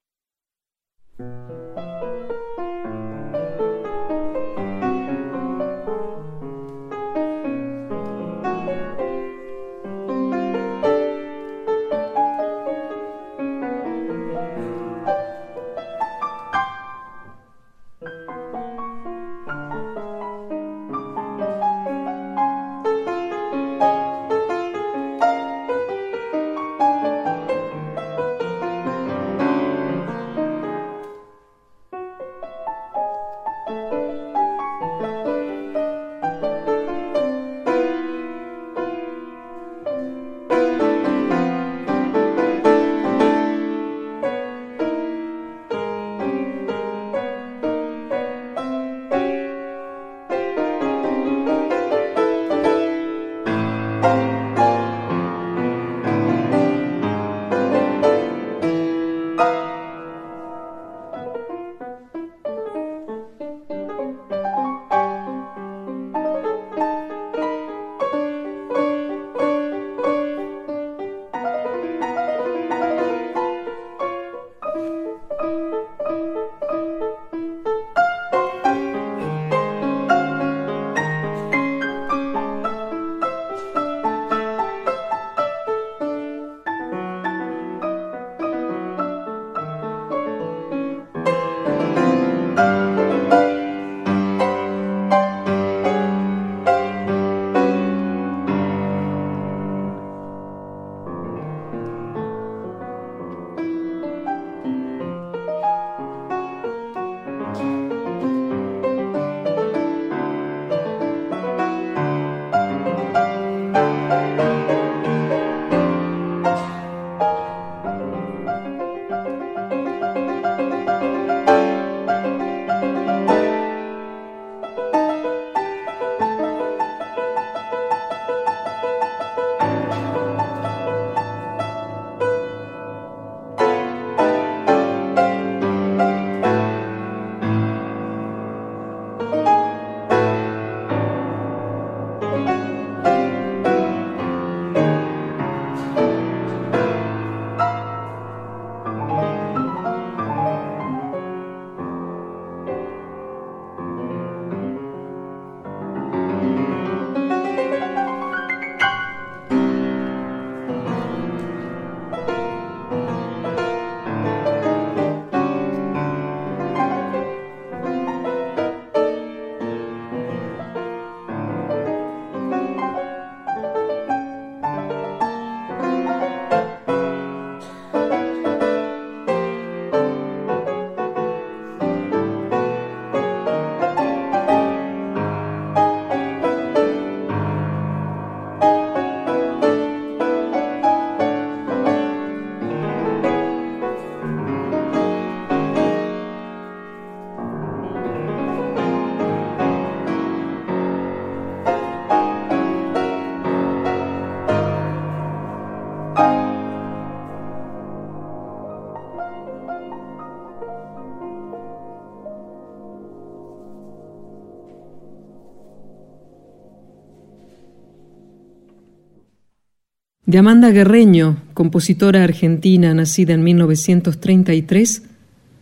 Amanda Guerreño, compositora argentina nacida en 1933,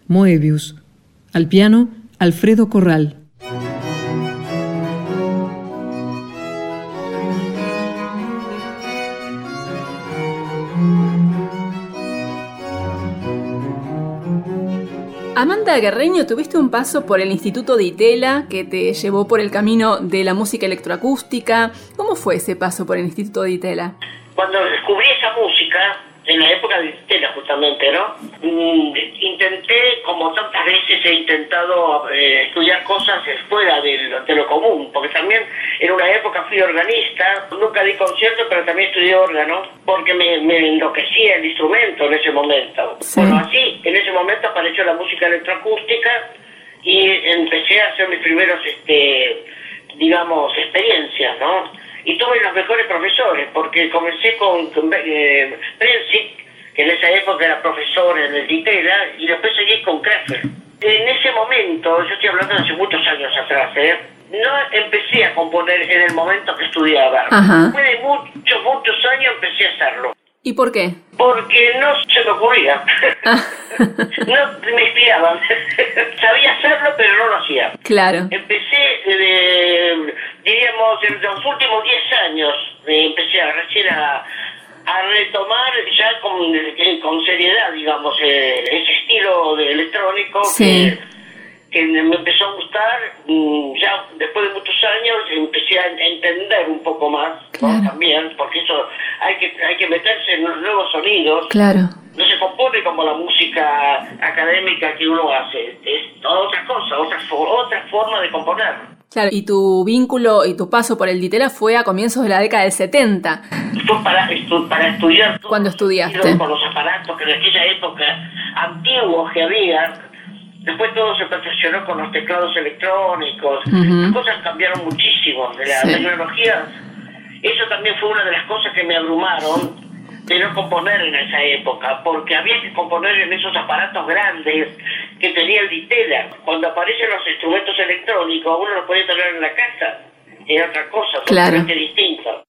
Moebius. Al piano, Alfredo Corral. Amanda Guerreño, tuviste un paso por el Instituto de Itela que te llevó por el camino de la música electroacústica. ¿Cómo fue ese paso por el Instituto de Itela? Cuando descubrí esa música, en la época de Stella justamente, ¿no? Mm, intenté, como tantas veces he intentado eh, estudiar cosas fuera de lo, común, porque también en una época fui organista, nunca di conciertos, pero también estudié órgano, porque me, enloquecía el instrumento en ese momento. Bueno, así, en ese momento apareció la música electroacústica y empecé a hacer mis primeros, este, digamos, experiencias, ¿no? Y tuve los mejores profesores, porque comencé con, eh, que en esa época era profesor en el Ditela, y después seguí con Kreffer. En ese momento, yo estoy hablando de hace muchos años atrás, ¿eh? no empecé a componer en el momento que estudiaba. Después de muchos, muchos años empecé a hacerlo. ¿Y por qué? Porque no se me ocurría. Ah. no me inspiraban. Sabía hacerlo, pero no lo hacía. Claro. Empecé, de, diríamos, en los últimos 10 años, empecé a, recién a, retomar ya con, eh, con seriedad, digamos, eh, ese estilo de electrónico sí. que que me empezó a gustar, mm, ya después de muchos años empecé a entender un poco más también, porque eso hay que, hay que meterse en nuevos sonidos. Claro. No se compone como la música académica que uno hace, es otra cosa, otra, otra forma de componer. Claro, y tu vínculo y tu paso por el Ditela fue a comienzos de la década del 70. Fue para, para estudiar. ¿Cuándo estudiaste? Con los aparatos que en aquella época antiguos que había, Después todo se perfeccionó con los teclados electrónicos, las cosas cambiaron muchísimo de la tecnología. Eso también fue una de las cosas que me abrumaron de no componer en esa época, porque había que componer en esos aparatos grandes que tenía el Ditela. Cuando aparecen los instrumentos electrónicos, uno los puede tener en la casa, es otra cosa, totalmente distinta.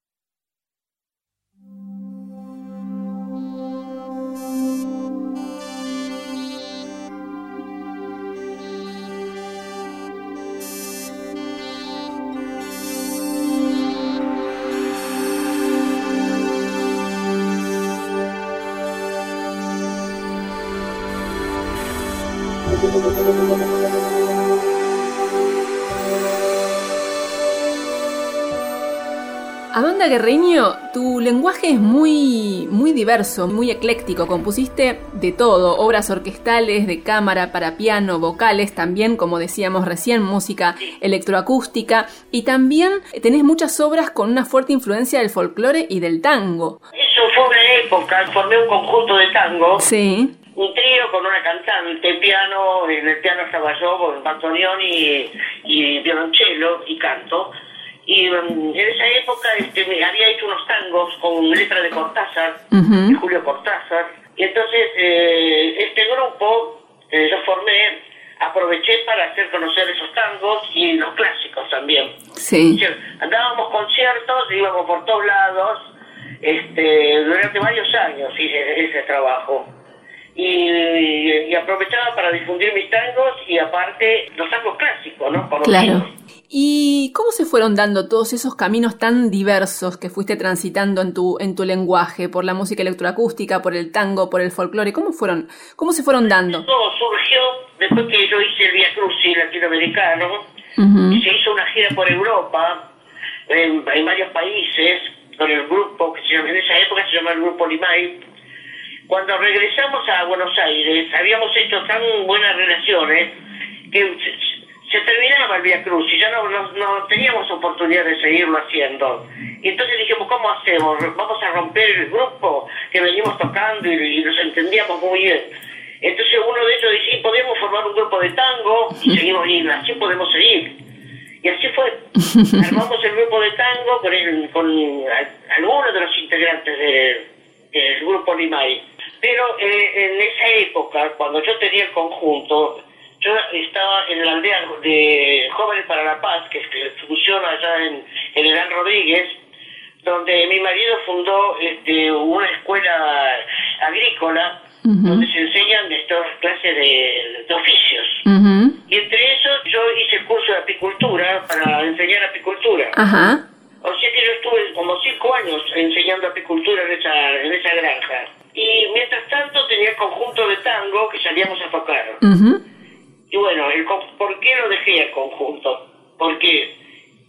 Amanda Guerreño, tu lenguaje es muy, muy diverso, muy ecléctico. Compusiste de todo, obras orquestales, de cámara, para piano, vocales, también, como decíamos recién, música electroacústica. Y también tenés muchas obras con una fuerte influencia del folclore y del tango. Eso fue una época, formé un conjunto de tango. Sí un trío con una cantante, piano, en el piano estaba yo con bandoneón y, y violonchelo y canto. Y um, en esa época este, me había hecho unos tangos con letra de Cortázar, de Julio Cortázar. Y entonces eh, este grupo que yo formé, aproveché para hacer conocer esos tangos y los clásicos también. Sí. andábamos conciertos, íbamos por todos lados, este, durante varios años hice ese trabajo. Y, aprovechaba para difundir mis tangos y aparte los tangos clásicos, ¿no? claro. ¿Y cómo se fueron dando todos esos caminos tan diversos que fuiste transitando en tu, en tu lenguaje, por la música electroacústica, por el tango, por el folclore? ¿Cómo fueron, cómo se fueron dando? Todo surgió después que yo hice el Via Crucis latinoamericano, y se hizo una gira por Europa, en, varios países, con el grupo, que se en esa época se llamaba el Grupo Limay. Cuando regresamos a Buenos Aires, habíamos hecho tan buenas relaciones que se terminaba el Via Cruz y ya no, no, teníamos oportunidad de seguirlo haciendo. Y entonces dijimos, ¿cómo hacemos? ¿Vamos a romper el grupo que venimos tocando y, nos entendíamos muy bien? Entonces uno de ellos dice, podemos formar un grupo de tango y seguimos y así podemos seguir. Y así fue. Armamos el grupo de tango con, el, con algunos de los integrantes del grupo Limay. Pero eh, en esa época, cuando yo tenía el conjunto, yo estaba en la aldea de Jóvenes para la Paz, que funciona allá en General Rodríguez, donde mi marido fundó este, una escuela agrícola donde se enseñan estas clases de, oficios. Y entre esos yo hice el curso de apicultura para enseñar apicultura. O sea que yo estuve como cinco años enseñando apicultura en esa, en esa granja. Y mientras tanto tenía el conjunto de tango que salíamos a tocar. Y bueno, el, ¿por qué lo dejé el conjunto? Porque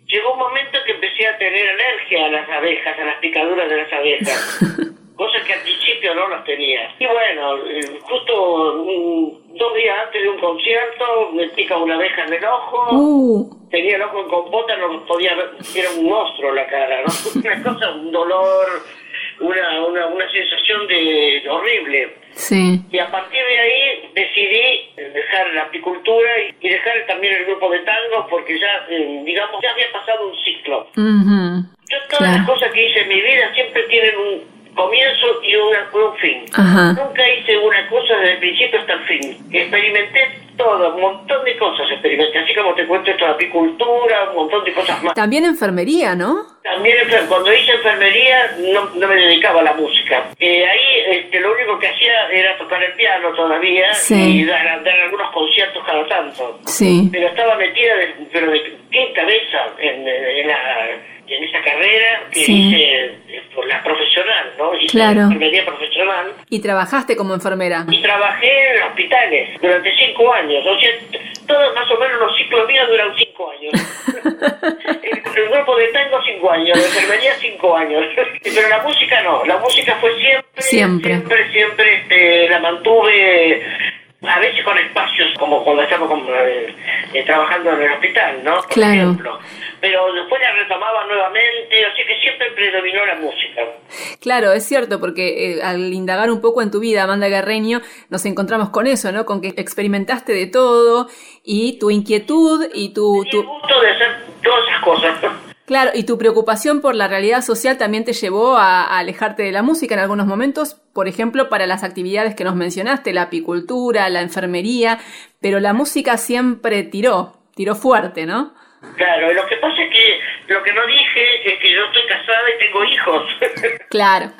llegó un momento que empecé a tener alergia a las abejas, a las picaduras de las abejas. cosas que al principio no las tenía. Y bueno, eh, justo mm, dos días antes de un concierto me pica una abeja en el ojo. Uh. Tenía el ojo en compota, no podía ver, era un monstruo la cara, ¿no? Una cosa, un dolor, una, una, una sensación de horrible. Sí. Y a partir de ahí decidí dejar la apicultura y dejar también el grupo de tango porque ya, eh, digamos, ya había pasado un ciclo. Yo todas las cosas que hice en mi vida siempre tienen un comienzo y un fin. Nunca hice una cosa desde el principio hasta el fin. Experimenté todo, un montón de cosas experimenté, así como te cuento esto de apicultura, un montón de cosas más. También enfermería, ¿no? También cuando hice enfermería no, no me dedicaba a la música. Eh, ahí este, lo único que hacía era tocar el piano todavía y dar, algunos conciertos cada tanto. Sí. Pero estaba metida, pero de qué cabeza en, en la en esa carrera que hice por la profesional, ¿no? Hice claro. enfermería profesional. ¿Y trabajaste como enfermera? Y trabajé en hospitales durante cinco años. O sea, todos más o menos los ciclos míos duran cinco años. el, grupo de tango cinco años, la enfermería cinco años. Pero la música no, la música fue siempre, siempre, siempre, siempre este, la mantuve a veces con espacios como cuando estamos eh, eh, trabajando en el hospital, ¿no? Por claro. ejemplo pero después la retomaba nuevamente, así que siempre predominó la música. Claro, es cierto, porque eh, al indagar un poco en tu vida, Amanda Guerreño, nos encontramos con eso, ¿no? Con que experimentaste de todo y tu inquietud y tu... tu... gusto de hacer todas esas cosas. Claro, y tu preocupación por la realidad social también te llevó a, a, alejarte de la música en algunos momentos, por ejemplo, para las actividades que nos mencionaste, la apicultura, la enfermería, pero la música siempre tiró, tiró fuerte, ¿no? Claro, lo que pasa es que lo que no dije es que yo estoy casada y tengo hijos. Claro.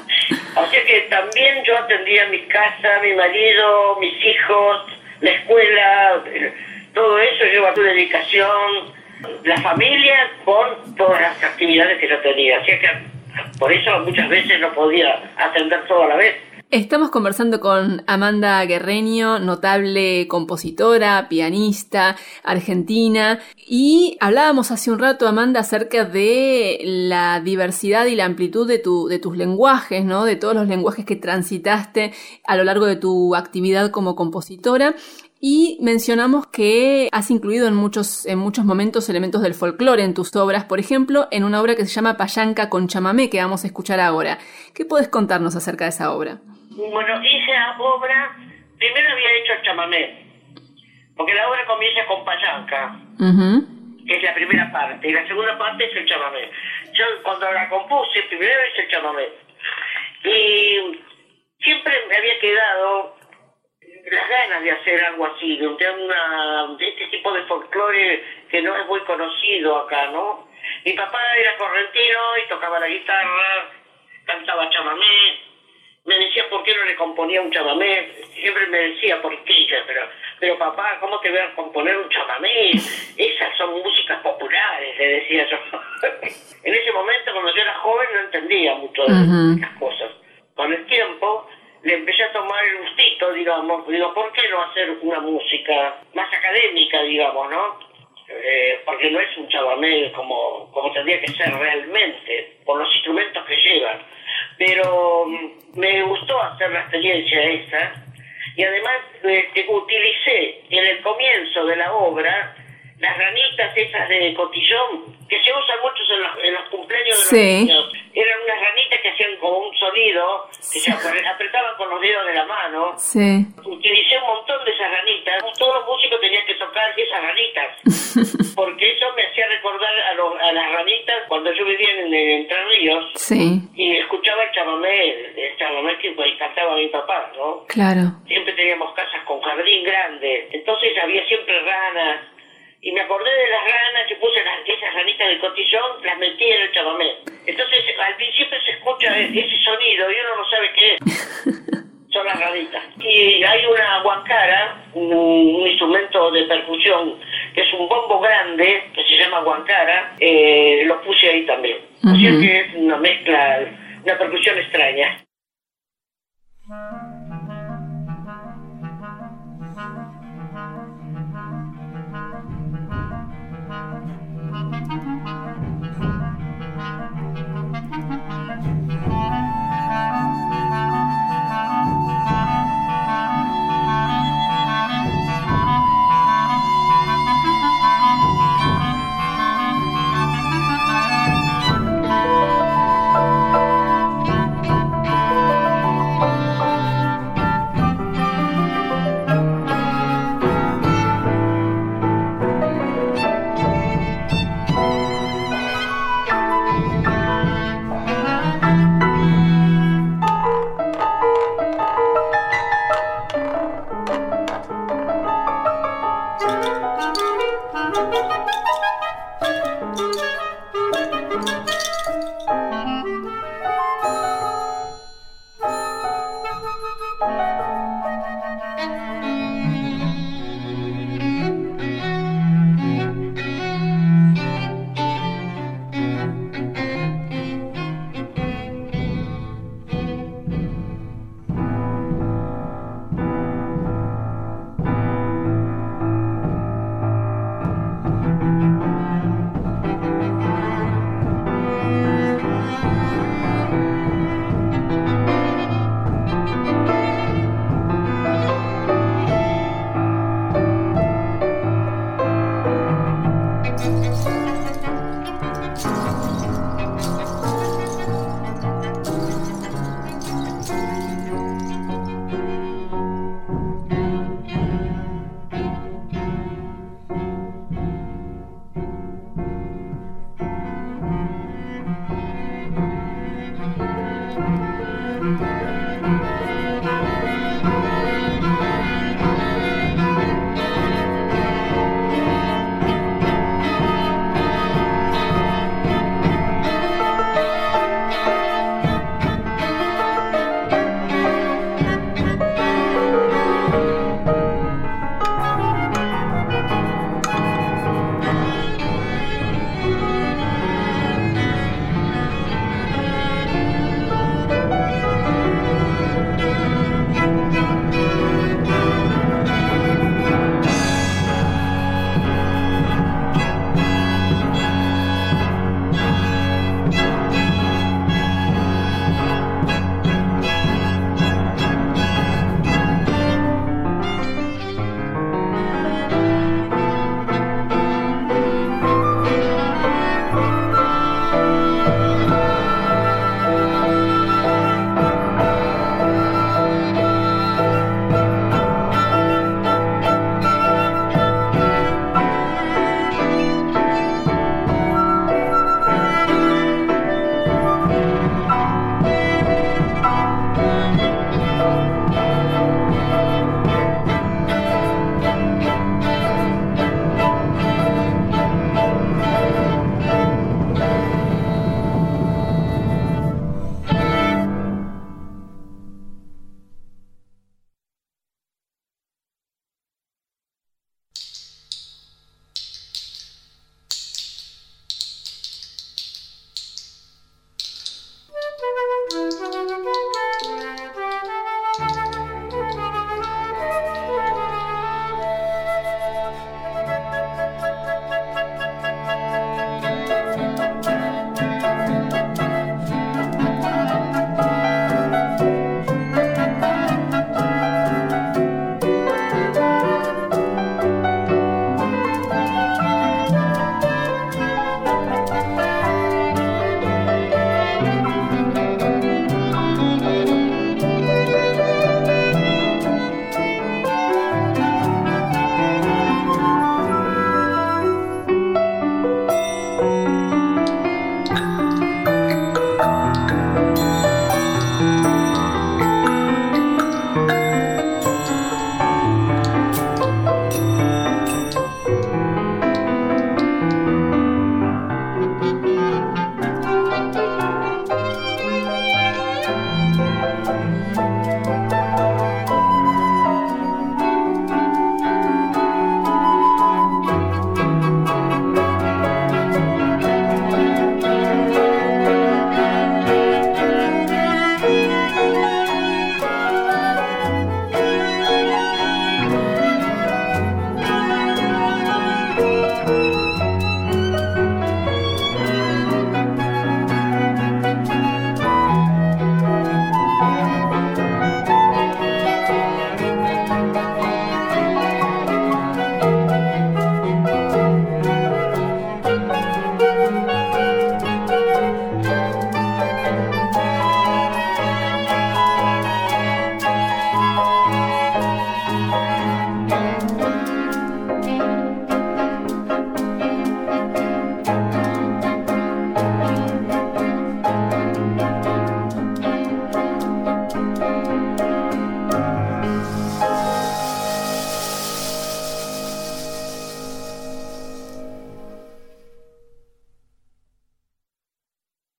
o sea que también yo atendía mi casa, mi marido, mis hijos, la escuela, todo eso lleva tu dedicación, la familia con todas las actividades que yo tenía. Así que por eso muchas veces no podía atender todo a la vez. Estamos conversando con Amanda Guerreño, notable compositora, pianista, argentina, y hablábamos hace un rato, Amanda, acerca de la diversidad y la amplitud de, tu, de tus lenguajes, ¿no? De todos los lenguajes que transitaste a lo largo de tu actividad como compositora. Y mencionamos que has incluido en muchos, en muchos momentos elementos del folclore en tus obras, por ejemplo, en una obra que se llama Payanca con chamamé, que vamos a escuchar ahora. ¿Qué puedes contarnos acerca de esa obra? Bueno, la obra, primero había hecho el chamamé, porque la obra comienza con Payanca, que es la primera parte, y la segunda parte es el chamamé. Yo cuando la compuse, primero hice el chamamé. Y siempre me había quedado las ganas de hacer algo así, de, una, de este tipo de folclore que no es muy conocido acá, ¿no? Mi papá era correntino y tocaba la guitarra, cantaba chamamé, me decía por qué no le componía un chamamé, siempre me decía por qué, pero, pero papá, ¿cómo te voy a componer un chamamé? Esas son músicas populares, le decía yo. en ese momento, cuando yo era joven, no entendía mucho de las cosas. Con el tiempo, le empecé a tomar el gustito, digamos, digo, ¿por qué no hacer una música más académica, digamos, no? Eh, porque no es un chamamé como, como tendría que ser realmente, por los instrumentos que llevan pero mm, me gustó hacer la experiencia esa y además este, utilicé en el comienzo de la obra las ranitas esas de cotillón que se usan mucho en los, en los cumpleaños de los niños. Eran unas ranitas que hacían como un sonido, que se apretaban con los dedos de la mano. Sí. Utilicé un montón de esas ranitas. Todos los músicos tenían que tocar esas ranitas. porque eso me hacía recordar a, a las ranitas cuando yo vivía en, Entre Ríos. Sí. Y escuchaba el chamamé, el chamamé que pues, cantaba mi papá, ¿no? Claro. Siempre teníamos casas con jardín grande. Entonces había siempre ranas y me acordé de las ranas y puse las, esas ranitas de cotillón, las metí en el chamamé. Entonces al principio se escucha ese sonido y uno no sabe qué es. Son las ranitas. Y hay una guancara, un, instrumento de percusión, que es un bombo grande, que se llama guancara, eh, lo puse ahí también. Así que es una mezcla, una percusión extraña.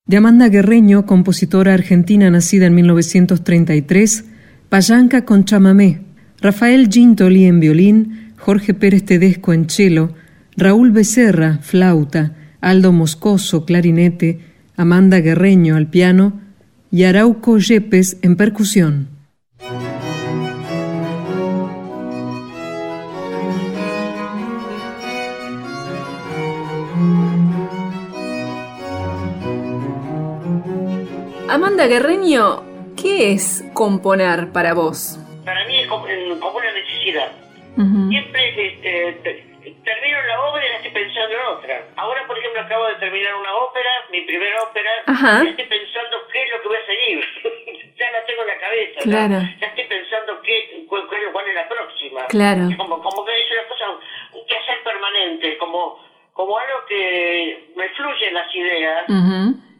De Amanda Guerreño, compositora argentina nacida en 1933, Payanca con chamamé, Rafael Gintoli en violín, Jorge Pérez Tedesco en cello, Raúl Becerra, flauta, Aldo Moscoso, clarinete, Amanda Guerreño al piano y Arauco Yepes en percusión. Amanda Guerreño, ¿qué es componer para vos? Para mí es como, una necesidad. Siempre este, termino la obra y estoy pensando en otra. Ahora, por ejemplo, acabo de terminar una ópera, mi primera ópera, y estoy pensando qué es lo que voy a seguir. ya la tengo en la cabeza. Claro. Ya, estoy pensando qué, cuál, es la próxima. Claro. Como, como que es una cosa, un quehacer permanente, como, como algo que me fluyen las ideas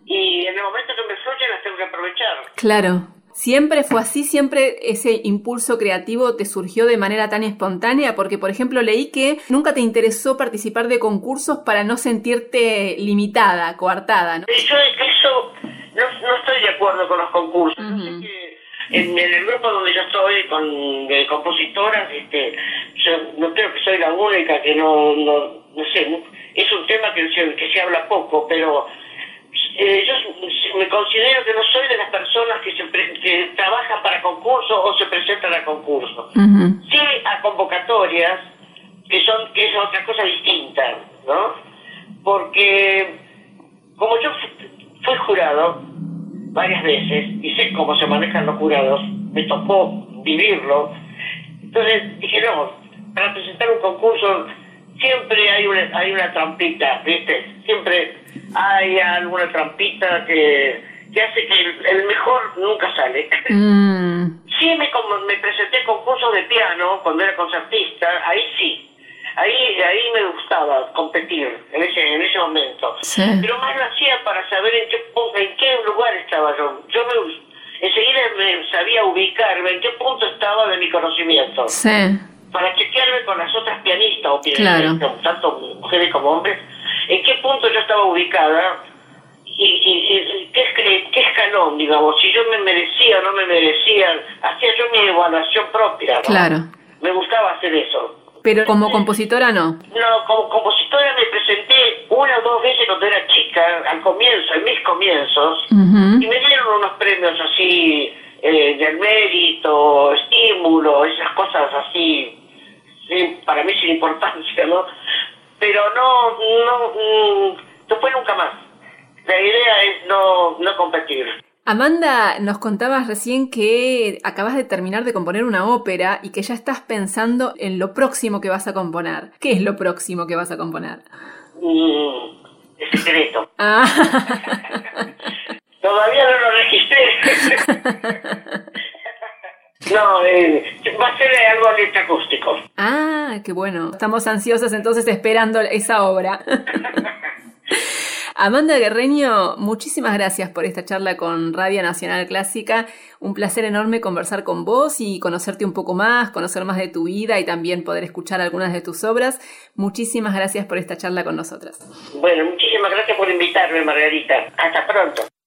y en el momento que me fluyen las tengo que aprovechar. Claro. ¿Siempre fue así? ¿Siempre ese impulso creativo te surgió de manera tan espontánea? Porque, por ejemplo, leí que nunca te interesó participar de concursos para no sentirte limitada, coartada, ¿no? Yo eso no, estoy de acuerdo con los concursos. en, el grupo donde yo estoy, con de compositoras, este, yo no creo que soy la única que no, no, no sé, es un tema que que se habla poco, pero eh, yo me considero que no soy de las personas que, se que trabajan para concursos o se presentan a concursos. Sí a convocatorias, que son que es otra cosa distinta, ¿no? Porque como yo fui jurado varias veces y sé cómo se manejan los jurados, me tocó vivirlo, entonces dije, no, para presentar un concurso siempre hay una, hay una trampita, ¿viste? Siempre hay alguna trampita que, que hace que el, mejor nunca sale. Mm. Sí, me, como, me presenté concursos de piano cuando era concertista, ahí sí. Ahí, ahí me gustaba competir en ese, en ese momento. Pero más lo hacía para saber en qué, en qué lugar estaba yo. Yo me, enseguida me sabía ubicarme en qué punto estaba de mi conocimiento. Sí para chequearme con las otras pianistas o pianistas, tanto mujeres como hombres, en qué punto yo estaba ubicada y, y, qué, qué, escalón, digamos, si yo me merecía o no me merecía, hacía yo mi evaluación propia. Claro. Me gustaba hacer eso. Pero como compositora no. No, como compositora me presenté una o dos veces cuando era chica, al comienzo, en mis comienzos, y me dieron unos premios así eh, del mérito, estímulo, esas cosas así para mí sin importancia, ¿no? Pero no, no, mm, no fue nunca más. La idea es no, no competir. Amanda, nos contabas recién que acabas de terminar de componer una ópera y que ya estás pensando en lo próximo que vas a componer. ¿Qué es lo próximo que vas a componer? Mm, es secreto. Ah. Todavía no lo registré. No, eh, va a ser algo electroacústico. Ah, qué bueno. Estamos ansiosas entonces esperando esa obra. Amanda Guerreño, muchísimas gracias por esta charla con Radio Nacional Clásica. Un placer enorme conversar con vos y conocerte un poco más, conocer más de tu vida y también poder escuchar algunas de tus obras. Muchísimas gracias por esta charla con nosotras. Bueno, muchísimas gracias por invitarme, Margarita. Hasta pronto.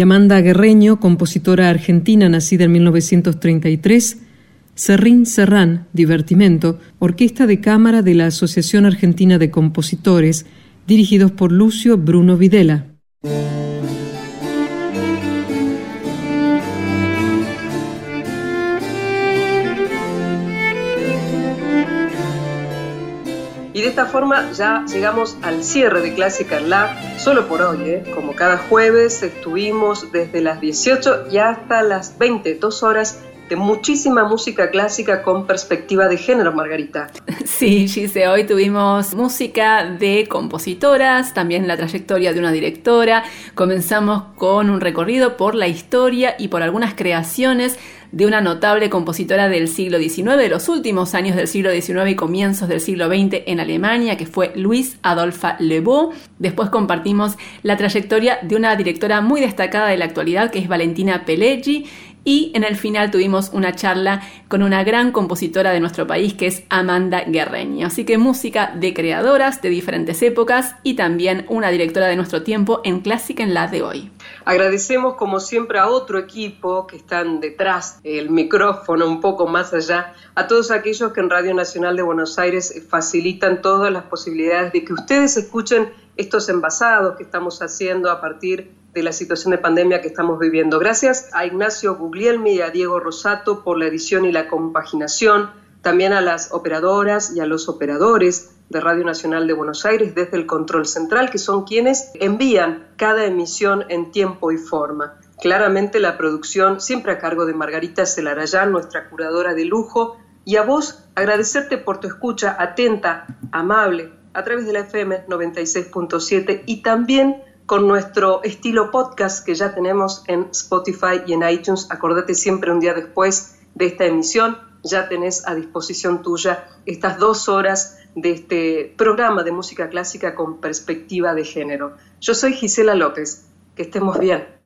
Yamanda Guerreño, compositora argentina nacida en 1933, Serrín Serrán, Divertimento, orquesta de cámara de la Asociación Argentina de Compositores, dirigidos por Lucio Bruno Videla. Forma ya llegamos al cierre de Clásica en La, solo por hoy, ¿eh? como cada jueves estuvimos desde las 18 y hasta las 20, dos horas de muchísima música clásica con perspectiva de género, Margarita. Sí, Gise, hoy tuvimos música de compositoras, también la trayectoria de una directora. Comenzamos con un recorrido por la historia y por algunas creaciones de una notable compositora del siglo XIX, de los últimos años del siglo XIX y comienzos del siglo XX en Alemania, que fue Luis Adolfa Lebeau. Después compartimos la trayectoria de una directora muy destacada de la actualidad, que es Valentina Pelleggi, y en el final tuvimos una charla con una gran compositora de nuestro país que es Amanda Guerreño. Así que música de creadoras de diferentes épocas y también una directora de nuestro tiempo en Clásica en la de hoy. Agradecemos como siempre a otro equipo que están detrás del micrófono, un poco más allá, a todos aquellos que en Radio Nacional de Buenos Aires facilitan todas las posibilidades de que ustedes escuchen estos envasados que estamos haciendo a partir de la situación de pandemia que estamos viviendo. Gracias a Ignacio Guglielmi y a Diego Rosato por la edición y la compaginación, también a las operadoras y a los operadores de Radio Nacional de Buenos Aires desde el control central, que son quienes envían cada emisión en tiempo y forma. Claramente la producción siempre a cargo de Margarita Celarayán, nuestra curadora de lujo, y a vos agradecerte por tu escucha atenta, amable, a través de la FM 96.7 y también con nuestro estilo podcast que ya tenemos en Spotify y en iTunes. Acordate siempre un día después de esta emisión, ya tenés a disposición tuya estas dos horas de este programa de música clásica con perspectiva de género. Yo soy Gisela López. Que estemos bien.